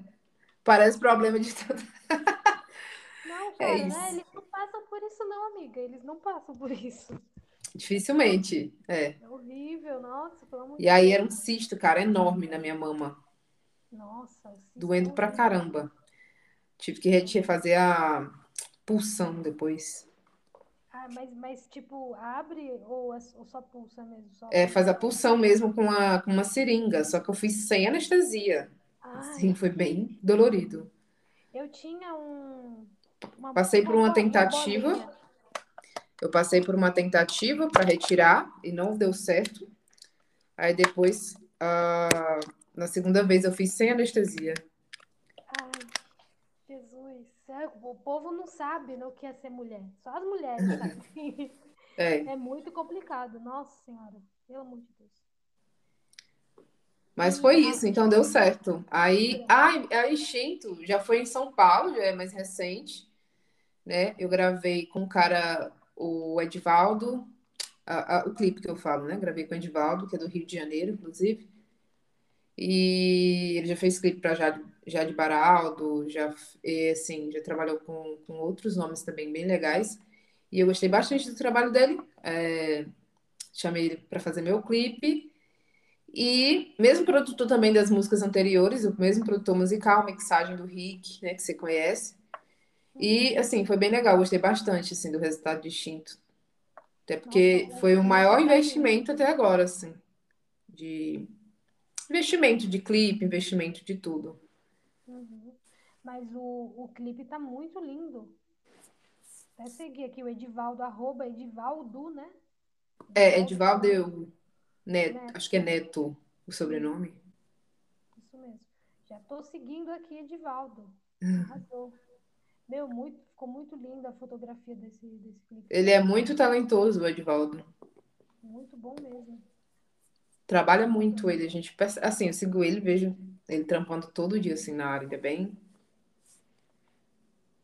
Parece problema de tudo. Não, é cara, é né? Eles não passam por isso, não, amiga. Eles não passam por isso. Dificilmente, é. É horrível, nossa, pelo amor E aí era um cisto, cara, enorme na minha mama. Nossa, doendo pra caramba. Tive que fazer a pulsão depois. Ah, mas, mas tipo, abre ou, é, ou só pulsa mesmo? Só... É, faz a pulsão mesmo com, a, com uma seringa, só que eu fiz sem anestesia. Sim, foi bem dolorido. Eu tinha um. Uma, passei por uma tentativa. Uma eu passei por uma tentativa para retirar e não deu certo. Aí depois, uh, na segunda vez, eu fiz sem anestesia. Ai, Jesus. É, o povo não sabe né, o que é ser mulher. Só as mulheres sabem. é. é muito complicado. Nossa Senhora. Pelo amor de Deus. Mas foi isso, então deu certo. Aí, a, a Instinto já foi em São Paulo, já é mais recente, né? Eu gravei com o cara, o Edvaldo, a, a, o clipe que eu falo, né? Gravei com o Edvaldo, que é do Rio de Janeiro, inclusive. E ele já fez clipe para Jade, Jade Baraldo, já, e, assim, já trabalhou com, com outros nomes também bem legais. E eu gostei bastante do trabalho dele. É, chamei ele para fazer meu clipe. E mesmo produtor também das músicas anteriores, o mesmo produtor musical, mixagem do Rick, né, que você conhece. E assim, foi bem legal, gostei bastante assim do resultado distinto. Até porque foi o maior investimento até agora, assim, de investimento de clipe, investimento de tudo. Uhum. Mas o, o clipe tá muito lindo. Até seguir aqui o Edivaldo, arroba Edivaldo, né? É, Edivaldo Neto, Neto, acho que é Neto o sobrenome. Isso mesmo. Já tô seguindo aqui, Edivaldo. Hum. Arrasou. Meu, muito, ficou muito linda a fotografia desse, desse clipe. Ele é muito talentoso, o Edvaldo. Muito bom mesmo. Trabalha muito ele, a gente assim, eu sigo ele, vejo ele trampando todo dia assim na área, ele é bem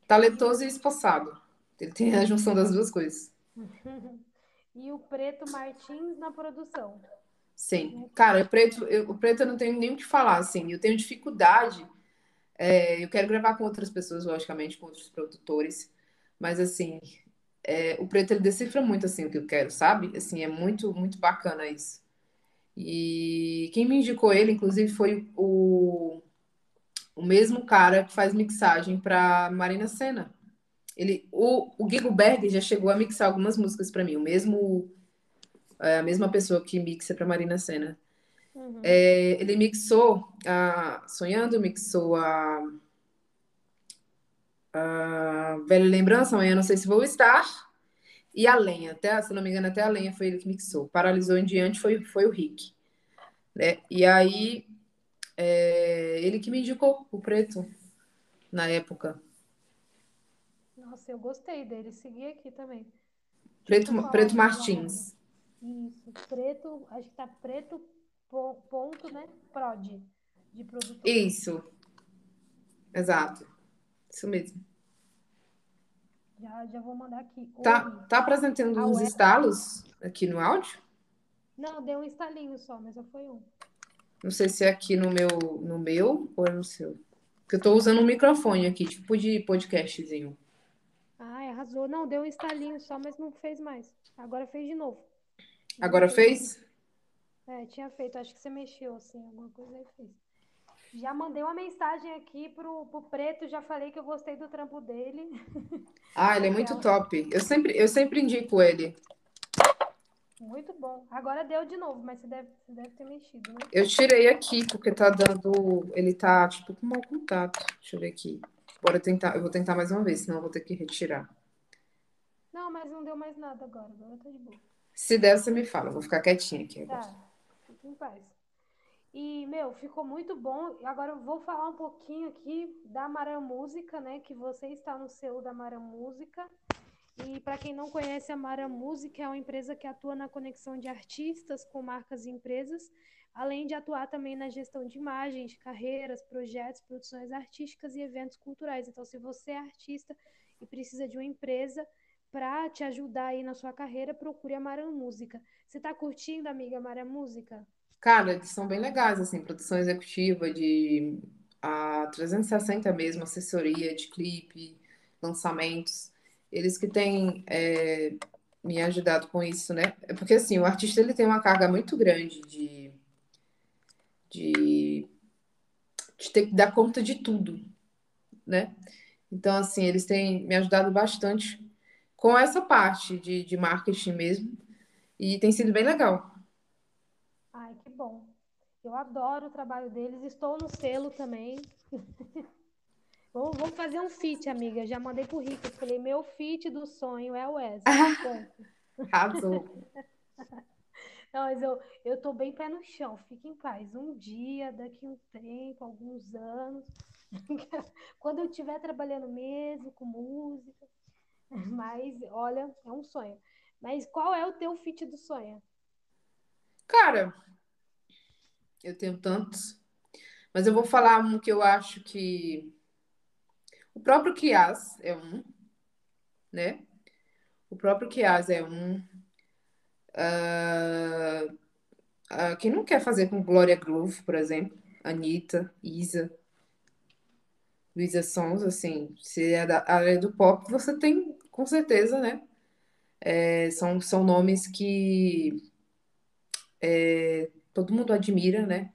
talentoso e esforçado. Ele tem a junção das duas coisas. E o Preto Martins na produção. Sim. Cara, o preto, eu, o preto eu não tenho nem o que falar, assim. Eu tenho dificuldade. é, eu quero gravar com outras pessoas, logicamente, com outros produtores. Mas, assim, é, o preto ele decifra muito, assim, o que eu quero, sabe? Assim, é muito, muito bacana isso. E quem me indicou ele, inclusive, foi o, o mesmo cara que faz mixagem para Marina Sena. Ele, o, o Guigo Berger já chegou a mixar algumas músicas para mim, o mesmo é a mesma pessoa que mixa para Marina Sena. Uhum. É, ele mixou a Sonhando, mixou a, a Velha Lembrança, amanhã não sei se vou estar, e a Lenha, até, se não me engano, até a Lenha foi ele que mixou. Paralisou em diante foi, foi o Rick. Né? E aí, é, ele que me indicou o preto na época. Nossa, eu gostei dele. Segui aqui também. Preto, preto Martins. Isso, preto, acho que tá preto po- ponto, né? Prod de produtor. Isso. Exato. Isso mesmo. Já, já vou mandar aqui. Tá, Oi. tá apresentando uns estalos aqui no áudio? Não, deu um estalinho só, mas só foi um. Não sei se é aqui no meu, no meu ou é no seu. Porque eu tô usando um microfone aqui, tipo de podcastzinho. Ai, arrasou. Não, deu um estalinho só, mas não fez mais. Agora fez de novo. Agora fez? É, tinha feito. Acho que você mexeu assim, alguma coisa aí fez. Já mandei uma mensagem aqui pro, pro Preto, já falei que eu gostei do trampo dele. Ah, ele é muito top. Eu sempre, eu sempre indico ele. Muito bom. Agora deu de novo, mas você deve, você deve ter mexido, né? Eu tirei aqui porque tá dando. Ele tá tipo com mau contato. Deixa eu ver aqui. Bora tentar. Eu vou tentar mais uma vez, senão eu vou ter que retirar. Não, mas não deu mais nada agora. Agora tá de boa. Se der, você me fala. Eu vou ficar quietinha aqui. agora. Tá, fica em paz. E, meu, ficou muito bom. Agora eu vou falar um pouquinho aqui da Mara Música, né? Que você está no selo da Mara Música. E para quem não conhece, a Mara Música é uma empresa que atua na conexão de artistas com marcas e empresas, além de atuar também na gestão de imagens, carreiras, projetos, produções artísticas e eventos culturais. Então, se você é artista e precisa de uma empresa para te ajudar aí na sua carreira, procure a Mara Música. Você está curtindo, amiga Mara Música? Cara, eles são bem legais, assim, produção executiva de a 360 mesmo, assessoria de clipe, lançamentos. Eles que têm é, me ajudado com isso, né? É porque, assim, o artista ele tem uma carga muito grande de, de, de ter que dar conta de tudo, né? Então, assim, eles têm me ajudado bastante com essa parte de, de marketing mesmo. E tem sido bem legal. Ai, que bom. Eu adoro o trabalho deles. Estou no selo também. Vamos, fazer um feat, amiga. Já mandei pro Rico. Falei, meu feat do sonho é o Wes. Ponto. Arrasou. Não, mas eu, eu tô bem pé no chão. Fique em paz. Um dia, daqui um tempo, alguns anos. Quando eu estiver trabalhando mesmo com música. Mas, olha, é um sonho. Mas qual é o teu feat do sonho? Cara, eu tenho tantos, mas eu vou falar um que eu acho que o próprio Kias é um, né? O próprio Kias é um. Ah, ah, quem não quer fazer com Gloria Groove, por exemplo, Anitta, Isa, Luísa Sons, assim, se é da área do pop, você tem com certeza, né? É, são, são nomes que é, todo mundo admira, né?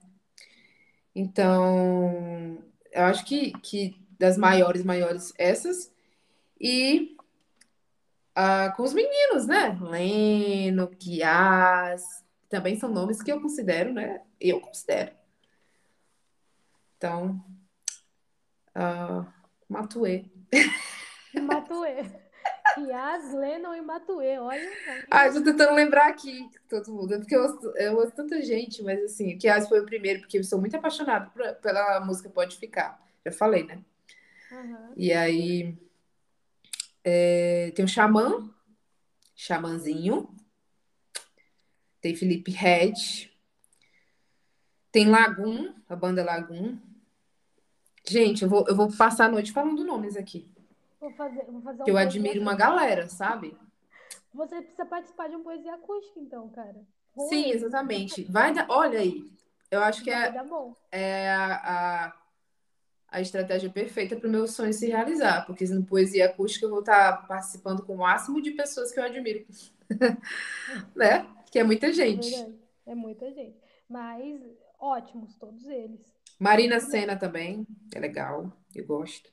Então, eu acho que, que das maiores, maiores essas. E ah, com os meninos, né? Leno, Kias, também são nomes que eu considero, né? Eu considero. Então, ah, Matuê. Matuê. Yas, Lennon e Matuê, olha. Ah, eu tô tentando lembrar aqui todo mundo, é porque eu ouço, eu ouço tanta gente, mas assim, o Kias foi o primeiro, porque eu sou muito apaixonada por- pela música Pode Ficar. Já falei, né? Aham. E aí é, tem o Xamã, Xamãzinho, tem Felipe Red, tem Lagum, a banda Lagum. Gente, eu vou, eu vou passar a noite falando nomes aqui. Vou fazer, vou fazer um Que eu admiro uma galera, sabe? Você precisa participar de um poesia acústica, então, cara. Sim, exatamente. Vai dar, olha aí, eu acho que é, é a, a, a estratégia perfeita para o meu sonho se realizar, porque no Poesia Acústica eu vou estar participando com o máximo de pessoas que eu admiro, né? Que é muita É gente. verdade. É muita gente. Mas ótimos, todos eles. Marina Senna também, é legal, eu gosto.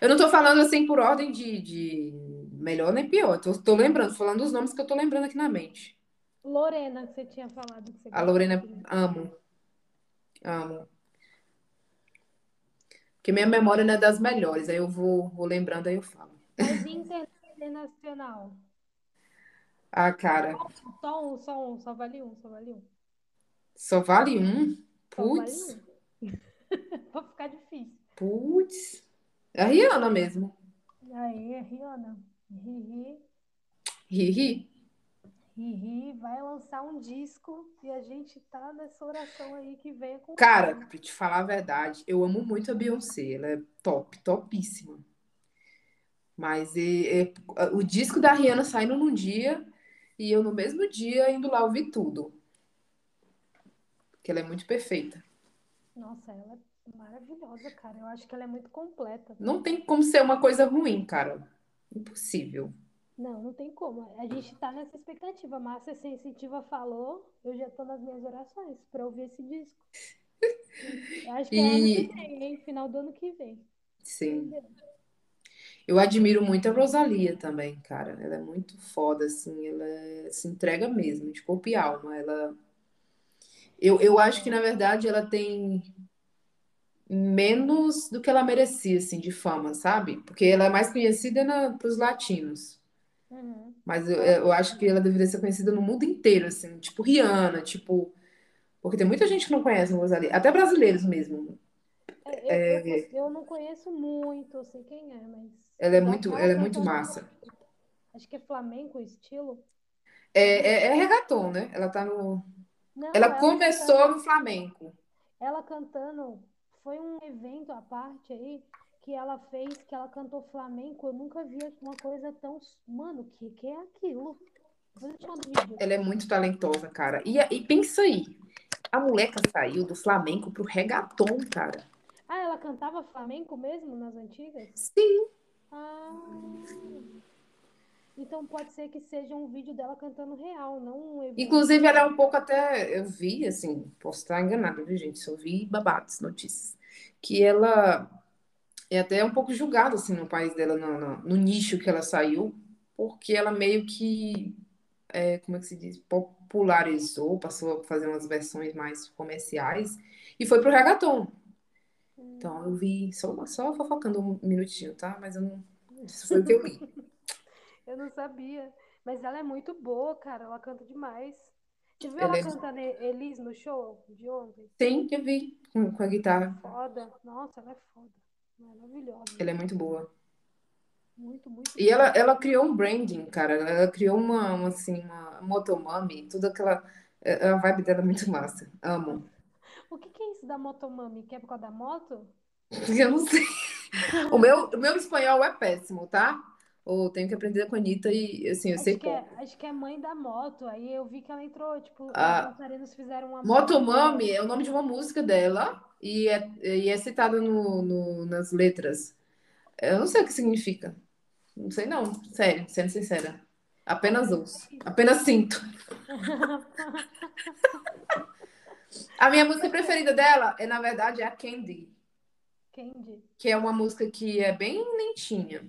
Eu não tô falando assim por ordem de, de melhor nem pior, tô lembrando, falando os nomes que eu tô lembrando aqui na mente. Lorena, que você tinha falado que você A Lorena, amo, amo. Porque minha memória não é das melhores, aí eu vou, vou lembrando, aí eu falo. Mas internacional. Ah, cara, Só um, só um, só vale um, só vale um. só vale um? Só vale Putz, um. Vai ficar difícil. putz. É a Rihanna mesmo. Aí, Rihanna. Riri, Riri. Riri vai lançar um disco e a gente tá nessa oração aí que venha com Cara, pra te falar a verdade, eu amo muito a Beyoncé. Ela é top, topíssima. Mas e- e- o disco da Rihanna saindo num dia e eu no mesmo dia indo lá ouvir tudo. Porque ela é muito perfeita. Nossa, ela é maravilhosa, cara. Eu acho que ela é muito completa. Não tem como ser uma coisa ruim, cara. Impossível. Não, não tem como. A gente tá nessa expectativa. A Márcia Sensitiva falou, eu já tô nas minhas orações pra ouvir esse disco. Eu acho que é ano E que vem, hein? Final do ano que vem. sim, eu admiro muito a Rosalia também, cara. Ela é muito foda, assim. Ela é- se entrega mesmo, de corpo e alma. Ela Eu, eu acho que, na verdade, ela tem menos do que ela merecia, assim, de fama, sabe? Porque ela é mais conhecida para os latinos. Uhum. Mas eu, eu acho que ela deveria ser conhecida no mundo inteiro, assim, tipo Rihanna, tipo. Porque tem muita gente que não conhece a Rosalia, até brasileiros mesmo. É, eu, eu, eu não conheço muito, eu sei quem é, mas. Ela é muito, ela é muito massa. Acho que é flamenco o estilo. É, é, é reggaeton, né? Ela tá no. Não, Ela ela começou cantando, no flamenco. ela cantando. Foi um evento à parte aí que ela fez, que ela cantou flamenco. Eu nunca vi uma coisa tão. Mano, o que, que é aquilo? Ela é muito talentosa, cara. E, e pensa aí, a moleca saiu do flamenco pro reggaeton, cara. Ah, ela cantava flamenco mesmo nas antigas? Sim. Ah. Então pode ser que seja um vídeo dela cantando real, não um evento. Inclusive, ela é um pouco até. Eu vi, assim, posso estar enganada, viu, gente? Só vi babados, notícias. Que ela é até um pouco julgada, assim, no país dela, no, no- no nicho que ela saiu, porque ela meio que. é, como é que se diz? Popularizou, passou a fazer umas versões mais comerciais e foi pro reggaeton. Então, eu vi, só, só fofocando um minutinho, tá? Mas eu não. Isso foi o que eu li. Eu não sabia. Mas ela é muito boa, cara. Ela canta demais. Você viu Ela ela é- cantando Elis no show de ontem? Sim, eu vi com, com a guitarra. Foda. Nossa, ela é foda. Maravilhosa. Ela é muito boa. Muito, muito E ela, ela criou um branding, cara. Ela criou uma, uma, assim, uma motomami, tudo aquela. A vibe dela é muito massa. Amo. O que que é isso da motomami? Que é por causa da moto? Eu não sei. O meu, o meu espanhol é péssimo, tá? Ou tenho que aprender com a Anitta e, assim, eu sei Acho que, é, acho que é mãe da moto. Aí eu vi que ela entrou, tipo, os Ah, dançarinos fizeram uma Motomami é o nome de uma música dela e é, e é citada no, no- nas letras. Eu não sei o que significa. Não sei, não. Sério, sendo sincera. Apenas ouço. Apenas sinto. A minha música preferida dela é, na verdade, a Candy. Candy. que é uma música que é bem lentinha.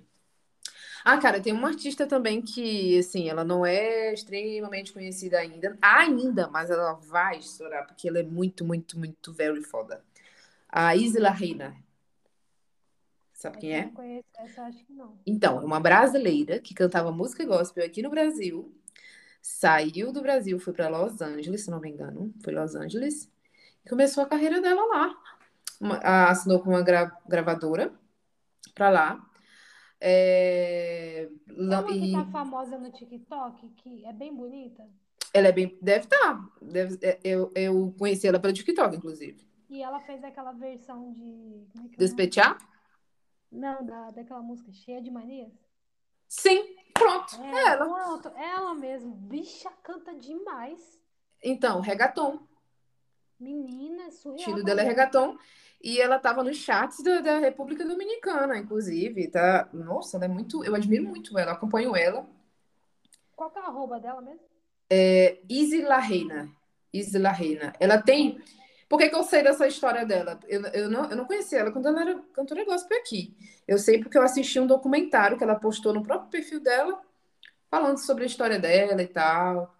Ah, cara, tem uma artista também que, assim, ela não é extremamente conhecida ainda, ainda, mas ela vai estourar, porque ela é muito, muito, muito very foda. A Isla Reina. Sabe quem é? Não conheço essa, acho que não. Então, é uma brasileira que cantava música gospel aqui no Brasil. Saiu do Brasil, foi para Los Angeles, se não me engano. Foi Los Angeles. E começou a carreira dela lá. Uma, assinou com uma gra gravadora para lá. É, uma que tá famosa no TikTok, que é bem bonita? Ela é bem. Deve estar. Tá. Deve, é, eu, eu conheci ela pelo TikTok, inclusive. E ela fez aquela versão de. Como é Despetear? Não, da, daquela música cheia de manias. Sim, pronto. É, é ela. Pronto, ela mesmo. Bicha canta demais. Então, reggaeton. Menina, surreal. O estilo dela é reggaeton. E ela estava nos chats da, da, República Dominicana, inclusive. Tá? Nossa, ela é muito. Eu admiro muito ela, acompanho ela. Qual que é a arroba dela mesmo? É Izzy La Reina. Izzy La Reina. Ela tem por que, que eu sei dessa história dela? Eu, eu, não, eu não conhecia ela quando ela era cantora gospel aqui. Eu sei porque eu assisti um documentário que ela postou no próprio perfil dela, falando sobre a história dela e tal.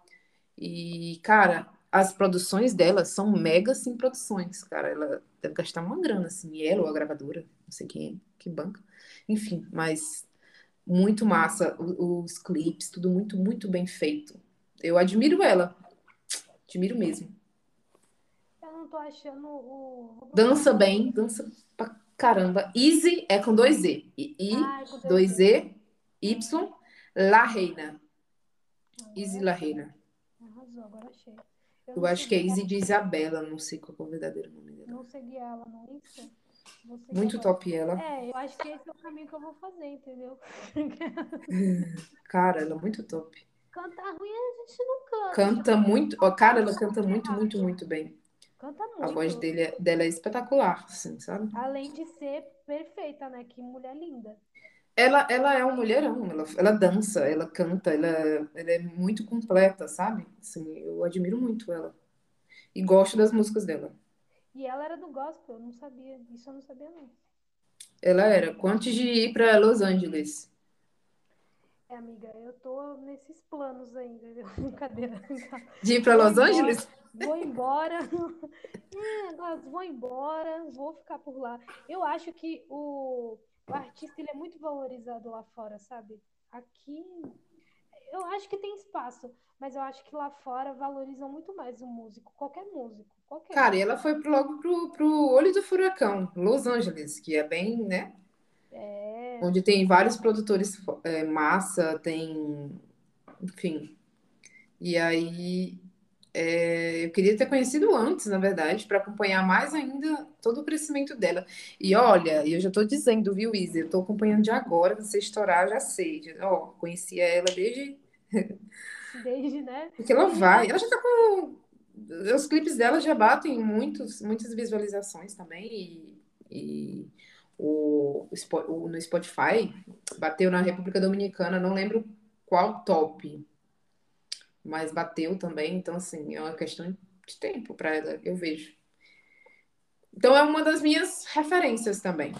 E, cara, as produções dela são mega, assim, produções, cara. Ela deve gastar uma grana, assim, ela ou a gravadora, não sei quem, que banca. Enfim, mas muito massa, os, os clipes, tudo muito, muito bem feito. Eu admiro ela, admiro mesmo não tô achando o. Dança bem, dança pra caramba. Easy é com dois E. I, I dois E, Y, La Reina. Easy La Reina. Arrasou, agora achei. Eu, eu acho que é Easy de Isabela, não sei qual é o verdadeiro nome dela. Não segui ela no Insta. Muito top ela. É, eu acho que esse é o caminho que eu vou fazer, entendeu? Cara, ela é muito top. Cantar ruim a gente não canta. Canta muito. Ó, cara, ela canta muito, muito, muito bem. Canta muito. A voz dele, é, dela é espetacular, assim, sabe? Além de ser perfeita, né? Que mulher linda. Ela, ela é um mulherão, ela, ela dança, ela canta, ela, ela é muito completa, sabe? Assim, eu admiro muito ela. E gosto das músicas dela. E ela era do gospel, eu não sabia. Isso eu não sabia, não. Ela era, antes de ir para Los Angeles. É, amiga, eu tô nesses planos ainda, viu? Brincadeira. De ir para Los Angeles? vou embora. É, vou embora, vou ficar por lá. Eu acho que o, o artista ele é muito valorizado lá fora, sabe? Aqui eu acho que tem espaço, mas eu acho que lá fora valorizam muito mais o músico, qualquer músico. Qualquer Cara, e ela foi logo pro, pro Olho do Furacão, Los Angeles, que é bem, né? É. Onde tem vários produtores é, massa, tem. Enfim. E aí é, eu queria ter conhecido antes, na verdade, para acompanhar mais ainda todo o crescimento dela. E olha, eu já estou dizendo, viu, Isa? Eu estou acompanhando de agora, você estourar, já sei. Já, ó, conhecia ela desde. Desde, né? Porque ela vai. Ela já está com. Os clipes dela já batem muitos, muitas visualizações também. E, e o, o, no Spotify bateu na República Dominicana, não lembro qual top mas bateu também, então assim, é uma questão de tempo para ela, eu vejo. Então é uma das minhas referências também.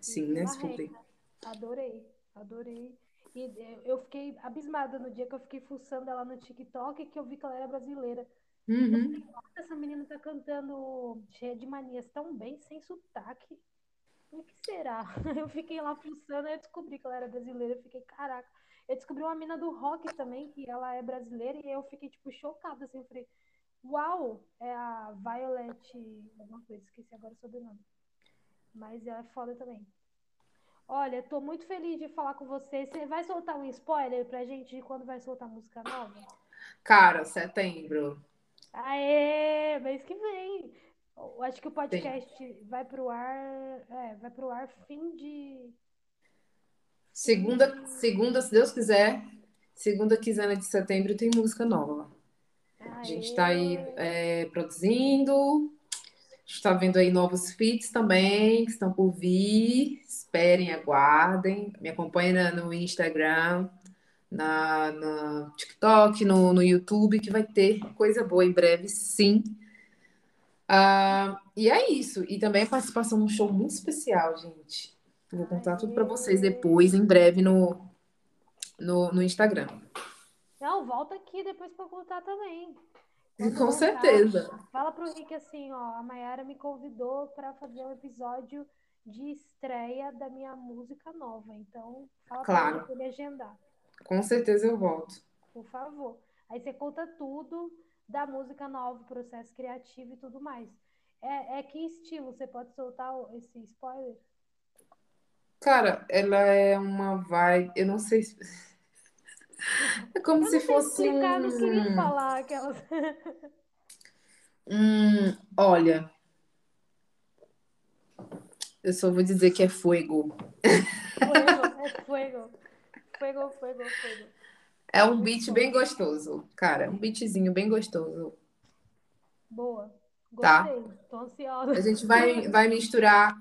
Sim, nesse público. Adorei, adorei. E eu fiquei abismada no dia que eu fiquei fuçando ela no TikTok que eu vi que ela era brasileira. Uhum. essa menina tá cantando cheia de manias tão bem, sem sotaque. O que será? Eu fiquei lá fuçando e descobri que ela era brasileira. Eu fiquei, caraca. Eu descobri uma mina do rock também, que ela é brasileira, e eu fiquei, tipo, chocada, assim, eu falei, uau, é a Violet, alguma coisa, esqueci agora o sobrenome. Mas ela é foda também. Olha, tô muito feliz de falar com você. Você vai soltar um spoiler pra gente de quando vai soltar música nova? Cara, setembro. Aê, mês que vem. Eu acho que o podcast Sim. vai pro ar, é, vai pro ar fim de Segunda, segunda, se Deus quiser, segunda quinzena de setembro tem música nova. A gente está aí é, produzindo, está vendo aí novos feats também, que estão por vir. Esperem, aguardem. Me acompanhem no Instagram, na, na TikTok, no, no YouTube, que vai ter coisa boa em breve, sim. Uh, e é isso. E também a participação num show muito especial, gente. Vou contar tudo para vocês depois, em breve, no, no, no Instagram. Não, volta aqui depois para contar também. Com voltar, certeza. Fala pro Rick assim, ó, a Mayara me convidou para fazer um episódio de estreia da minha música nova. Então, fala Claro. para ele agendar, Com certeza eu volto. por favor. Aí você conta tudo da música nova, processo criativo e tudo mais. É, é que estilo? Você pode soltar esse spoiler? Cara, ela é uma vibe. Eu não sei. se- É como Eu se fosse explicar, não queria um. falar aquelas. um- Olha, eu só vou dizer que é fuego. Fuego, é fuego. Fuego, fuego, fuego. É um beat bem gostoso, cara. Um beatzinho bem gostoso. Boa. Tá. Gostei. Tô ansiosa. A gente vai, vai misturar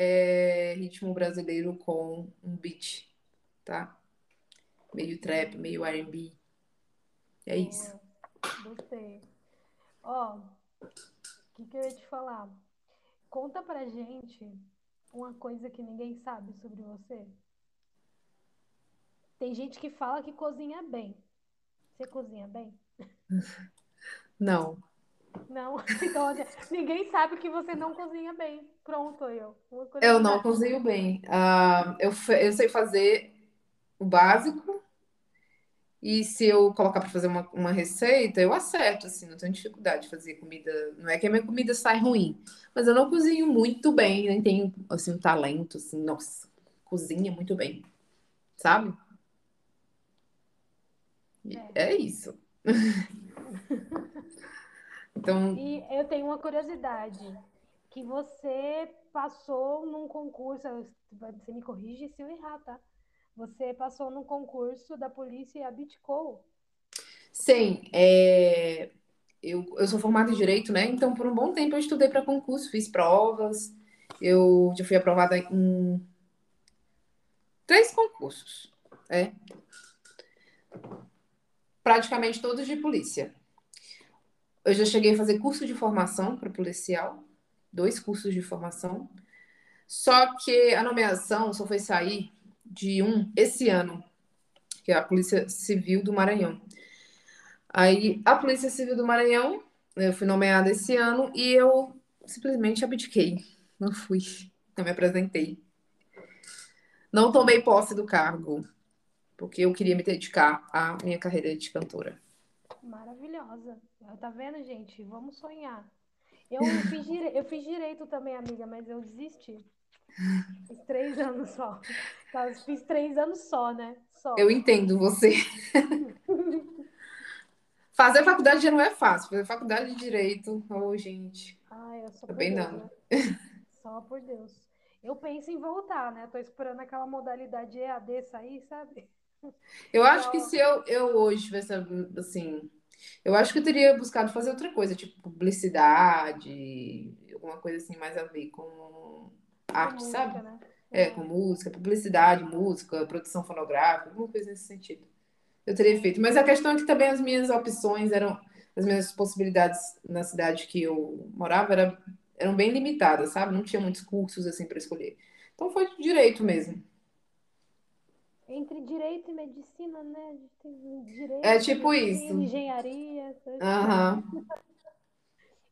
é, ritmo brasileiro com um beat, tá? Meio trap, meio R&B. É isso. Gostei. Ó, o que, que eu ia te falar? Conta pra gente uma coisa que ninguém sabe sobre você. Tem gente que fala que cozinha bem. Você cozinha bem? Não. Não. Então, ninguém sabe que você não cozinha bem. Pronto, eu. Eu não cozinho bem. Ah, eu, eu sei fazer o básico. E se eu colocar para fazer uma, uma receita, eu acerto, assim, não tenho dificuldade de fazer comida. Não é que a minha comida sai ruim, mas eu não cozinho muito bem, nem tenho, assim, um talento, assim, nossa, cozinha muito bem, sabe? E É isso. Então, E eu tenho uma curiosidade, que você passou num concurso, você me corrige se eu errar, tá? Você passou num concurso da polícia Abitcol. sim, é, eu, eu sou formada em Direito, né? Então, por um bom tempo eu estudei para concurso, fiz provas, eu já fui aprovada em três concursos, é. Praticamente todos de polícia. Eu já cheguei a fazer curso de formação para policial, dois cursos de formação. Só que a nomeação só foi sair de um esse ano, que é a Polícia Civil do Maranhão. Aí, a Polícia Civil do Maranhão, eu fui nomeada esse ano e eu simplesmente abdiquei. Não fui, não me apresentei. Não tomei posse do cargo, porque eu queria me dedicar à minha carreira de cantora. Maravilhosa. Tá vendo, gente? Vamos sonhar. Eu fiz, dire... eu fiz direito também, amiga, mas eu desisti. Fiz três anos só. Tá, Fiz três anos só, né? Só. Eu entendo você. Fazer faculdade já não é fácil. Fazer faculdade de direito, oh, gente. Ai, eu Também Deus, não. né? Só por Deus. Eu penso em voltar, né? Tô esperando aquela modalidade EAD sair, sabe? Eu acho que se eu, eu hoje tivesse, assim, eu acho que eu teria buscado fazer outra coisa, tipo publicidade, alguma coisa assim mais a ver com arte, música, sabe? né? É, com música, publicidade, música, produção fonográfica, alguma coisa nesse sentido. Eu teria feito. Mas a questão é que também as minhas opções eram, as minhas possibilidades na cidade que eu morava era, eram bem limitadas, sabe? Não tinha muitos cursos assim para escolher. Então foi direito mesmo. Entre direito e medicina, né? A gente tem direito, É tipo isso. engenharia. Aham.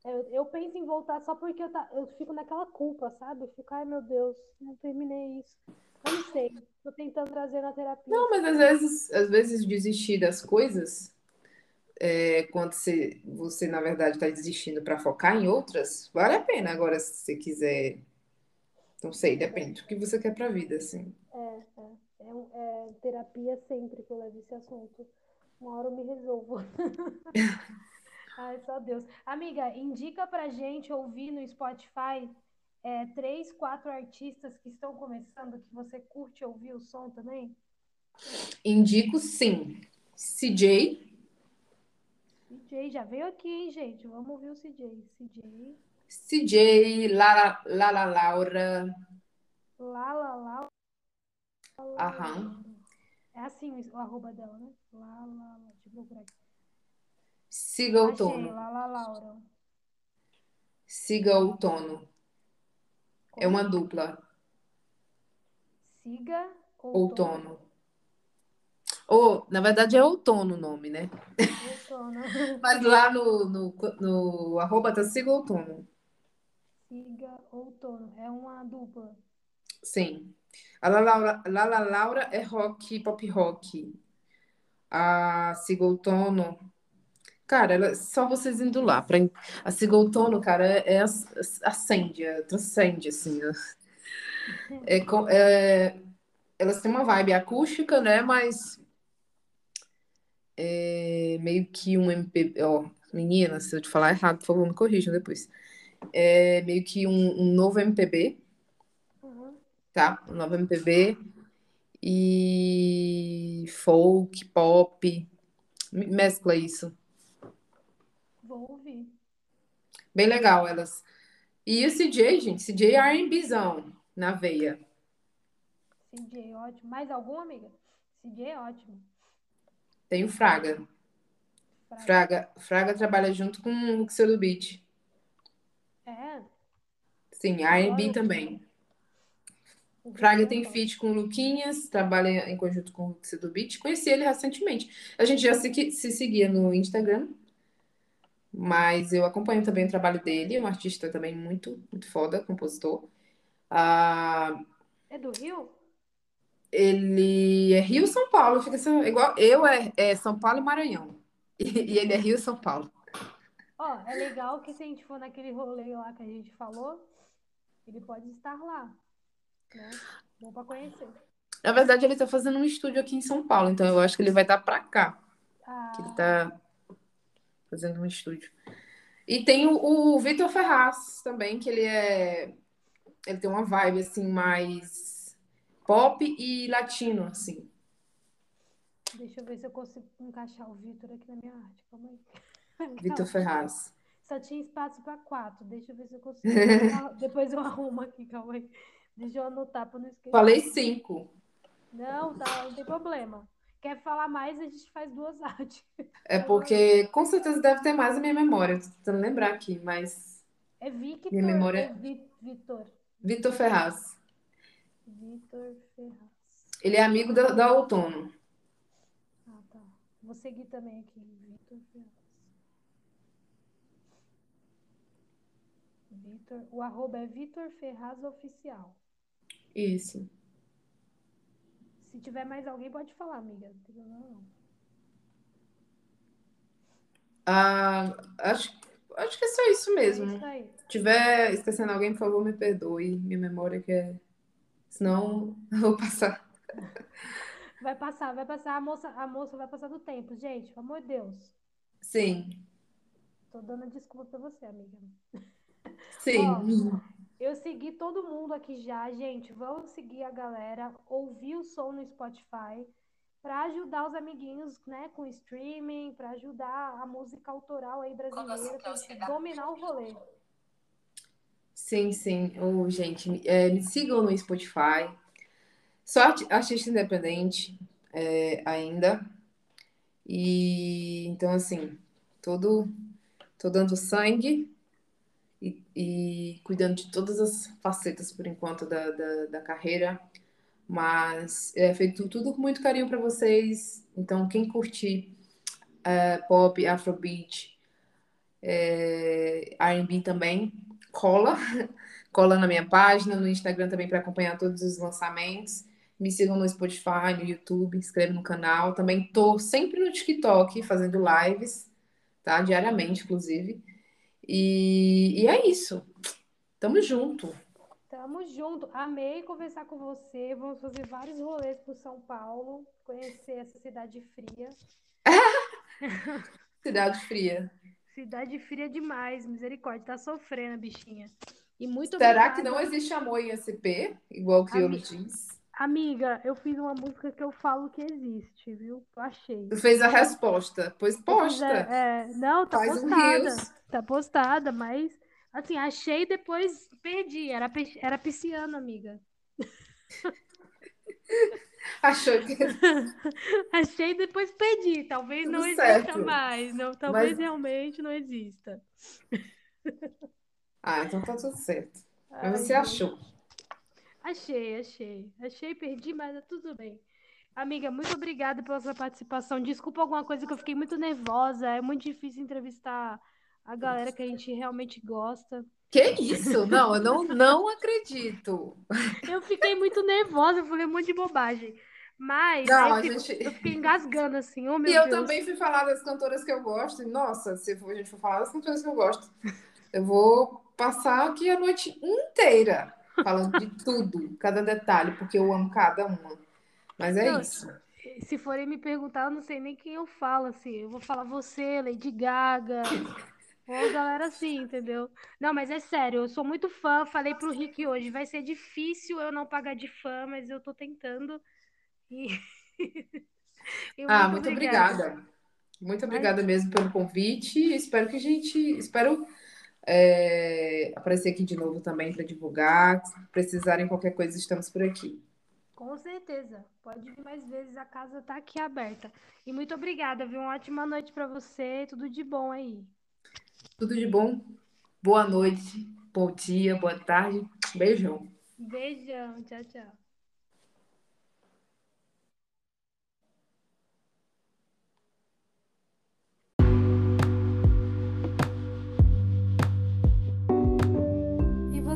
Eu, eu penso em voltar só porque eu, tá, eu fico naquela culpa, sabe? Eu fico, ai meu Deus, não terminei isso. Eu não sei. Tô tentando trazer na terapia. Não, mas às vezes, às vezes desistir das coisas, é, quando você, você na verdade está desistindo para focar em outras, vale a pena. Agora, se você quiser, não sei, depende do que você quer para a vida, assim. É, é, é, é terapia sempre que eu levo esse assunto. Uma hora eu me resolvo. Ai, só Deus. Amiga, indica pra gente ouvir no Spotify é, três, quatro artistas que estão começando, que você curte ouvir o som também? Indico sim. CJ, CJ, já veio aqui, hein, gente? Vamos ouvir o CJ. CJ, CJ, Lala, Lala Laura, Lala, Lala. Aham. É assim o, arroba dela, né? Lala, Lala. Deixa eu procurar aqui. Siga o tono. Lala Laura. Siga o tono. É uma dupla. Siga Outono. Ou, na verdade, é outono o nome, né? Outono. Mas lá no, no, no arroba tá Siga Outono. Siga Outono. É uma dupla. Sim. A Lala Laura, Lala Laura é rock, pop rock. A Sigoltono, cara, ela, só vocês indo lá. Pra, a Sigoltono, cara, é, é acende, é, transcende, assim. É, é, elas têm uma vibe acústica, né? Mas é meio que um MP. Ó, menina, se eu te falar errado, por favor, me corrijam depois. É meio que um, um novo MPB. Tá? Novo MPB e folk, pop, mescla isso. Vou ouvir. Bem legal elas. E o CJ, gente, CJ é R&Bzão na veia. CJ, ótimo. Mais algum, amiga? CJ é ótimo. Tem o Fraga. Fraga. Fraga, Fraga trabalha junto com o Luxio do Beat. É? Sim, R&B também. Fraga tem feat com o Luquinhas, trabalha em conjunto com o Luxio do Beat. Conheci ele recentemente. A gente já se, se seguia no Instagram, mas eu acompanho também o trabalho dele. É um artista também muito, muito foda, compositor. Ah, é do Rio? Ele é Rio São Paulo, fica assim, igual eu é, é São Paulo e Maranhão. E, e ele é Rio São Paulo. Ó, é legal que se a gente for naquele rolê lá que a gente falou, ele pode estar lá. Né? Bom pra conhecer. Na verdade, ele tá fazendo um estúdio aqui em São Paulo, então eu acho que ele vai estar pra cá. Ah. Que ele tá fazendo um estúdio. E tem o, o Vitor Ferraz também, que ele é. Ele tem uma vibe assim mais pop e latino, assim. Deixa eu ver se eu consigo encaixar o Vitor aqui na minha arte. Calma aí. Vitor Ferraz. Só tinha espaço para quatro. Deixa eu ver se eu consigo. Depois eu arrumo aqui, calma aí. Deixa eu anotar para não esquecer. Falei cinco. Não, tá, não tem problema. Quer falar mais, a gente faz duas artes. É porque com certeza deve ter mais na minha memória. Tô tentando lembrar aqui, mas. É Victor. Minha memória. É Vitor. Vitor Ferraz. Vitor Ferraz. Ele é amigo da, da Outono. Ah, tá. Vou seguir também aqui. Vitor Ferraz. Vitor, o arroba é Vitor Ferraz Oficial. Isso. Se tiver mais alguém, pode falar, amiga. Não tem problema não. Ah, acho, acho que é só isso mesmo. É isso aí. Se tiver esquecendo alguém, por favor, me perdoe. Minha memória que é Senão eu vou passar. Vai passar, vai passar. A moça, a moça vai passar do tempo, gente. Pelo amor de Deus. Sim. Tô dando desculpa pra você, amiga. Sim. Ó, eu segui todo mundo aqui já, gente. Vamos seguir a galera, ouvir o som no Spotify para ajudar os amiguinhos, né, com streaming, para ajudar a música autoral aí brasileira, pra dominar o rolê. Sim, sim. Oh, gente, é, me sigam no Spotify. Só artista independente é, ainda. E então, assim, todo, tô dando sangue e, e, cuidando de todas as facetas por enquanto da, da, da carreira. Mas é feito tudo com muito carinho para vocês. Então, quem curtir é, pop, afrobeat, é, RB também, cola, cola na minha página, no Instagram também para acompanhar todos os lançamentos. Me sigam no Spotify, no YouTube, inscreve no canal. Também tô sempre no TikTok fazendo lives, tá? Diariamente, inclusive. E, e é isso. Tamo junto. Tamo junto. Amei conversar com você. Vamos fazer vários rolês por São Paulo, conhecer essa cidade fria. cidade fria. Cidade fria demais, misericórdia, tá sofrendo, bichinha. E muito Será obrigada. que não existe amor em SP, igual o Criolo diz? Amiga, eu fiz uma música que eu falo que existe, viu? Eu achei. Tu fez a resposta, pois posta. É, é, não, tá Faz postada. Um tá postada, mas assim, achei e depois perdi. Era, era pisciano, amiga. Achou que. Achei e depois pedi. Talvez Tudo não certo. exista mais. Não, talvez Mas... realmente não exista. Ah, então tá tudo certo. Mas você achou? Achei, achei. Achei, perdi, mas tá tudo bem. Amiga, muito obrigada pela sua participação. Desculpa alguma coisa que eu fiquei muito nervosa. É muito difícil entrevistar a galera que a gente realmente gosta. Que isso? Não, eu não, não acredito. Eu fiquei muito nervosa, eu falei um monte de bobagem. Mas Não, a eu, fico- gente- eu fiquei engasgando assim, oh meu E eu Deus. também fui falar das cantoras que eu gosto. E, nossa, se a gente for falar das cantoras que eu gosto, eu vou passar aqui a noite inteira falando de tudo, cada detalhe, porque eu amo cada uma. Mas é Não, isso. Se forem me perguntar, eu não sei nem quem eu falo, assim. Eu vou falar você, Lady Gaga, ou galera assim, entendeu? Não, mas é sério, eu sou muito fã. Falei pro Rick hoje, vai ser difícil eu não pagar de fã, mas eu tô tentando. E, e Ah, muito muito obrigada. Muito obrigada mesmo pelo convite. Espero que a gente. Espero é, aparecer aqui de novo também para divulgar. Se precisarem qualquer coisa, estamos por aqui. Com certeza. Pode vir mais vezes, a casa tá aqui aberta. E muito obrigada, viu? Uma ótima noite pra você, tudo de bom aí. Tudo de bom. Boa noite, bom dia, boa tarde. Beijão. Beijão, tchau, tchau.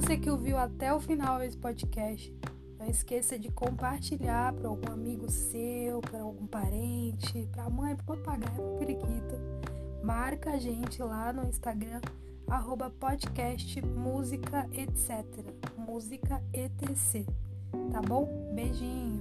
Você que ouviu até o final esse podcast, não esqueça de compartilhar para algum amigo seu, para algum parente, para a mãe, para o papagaio, para o periquito. Marca a gente lá no Instagram, arroba podcast música etc. Música etc. Tá bom? Beijinho!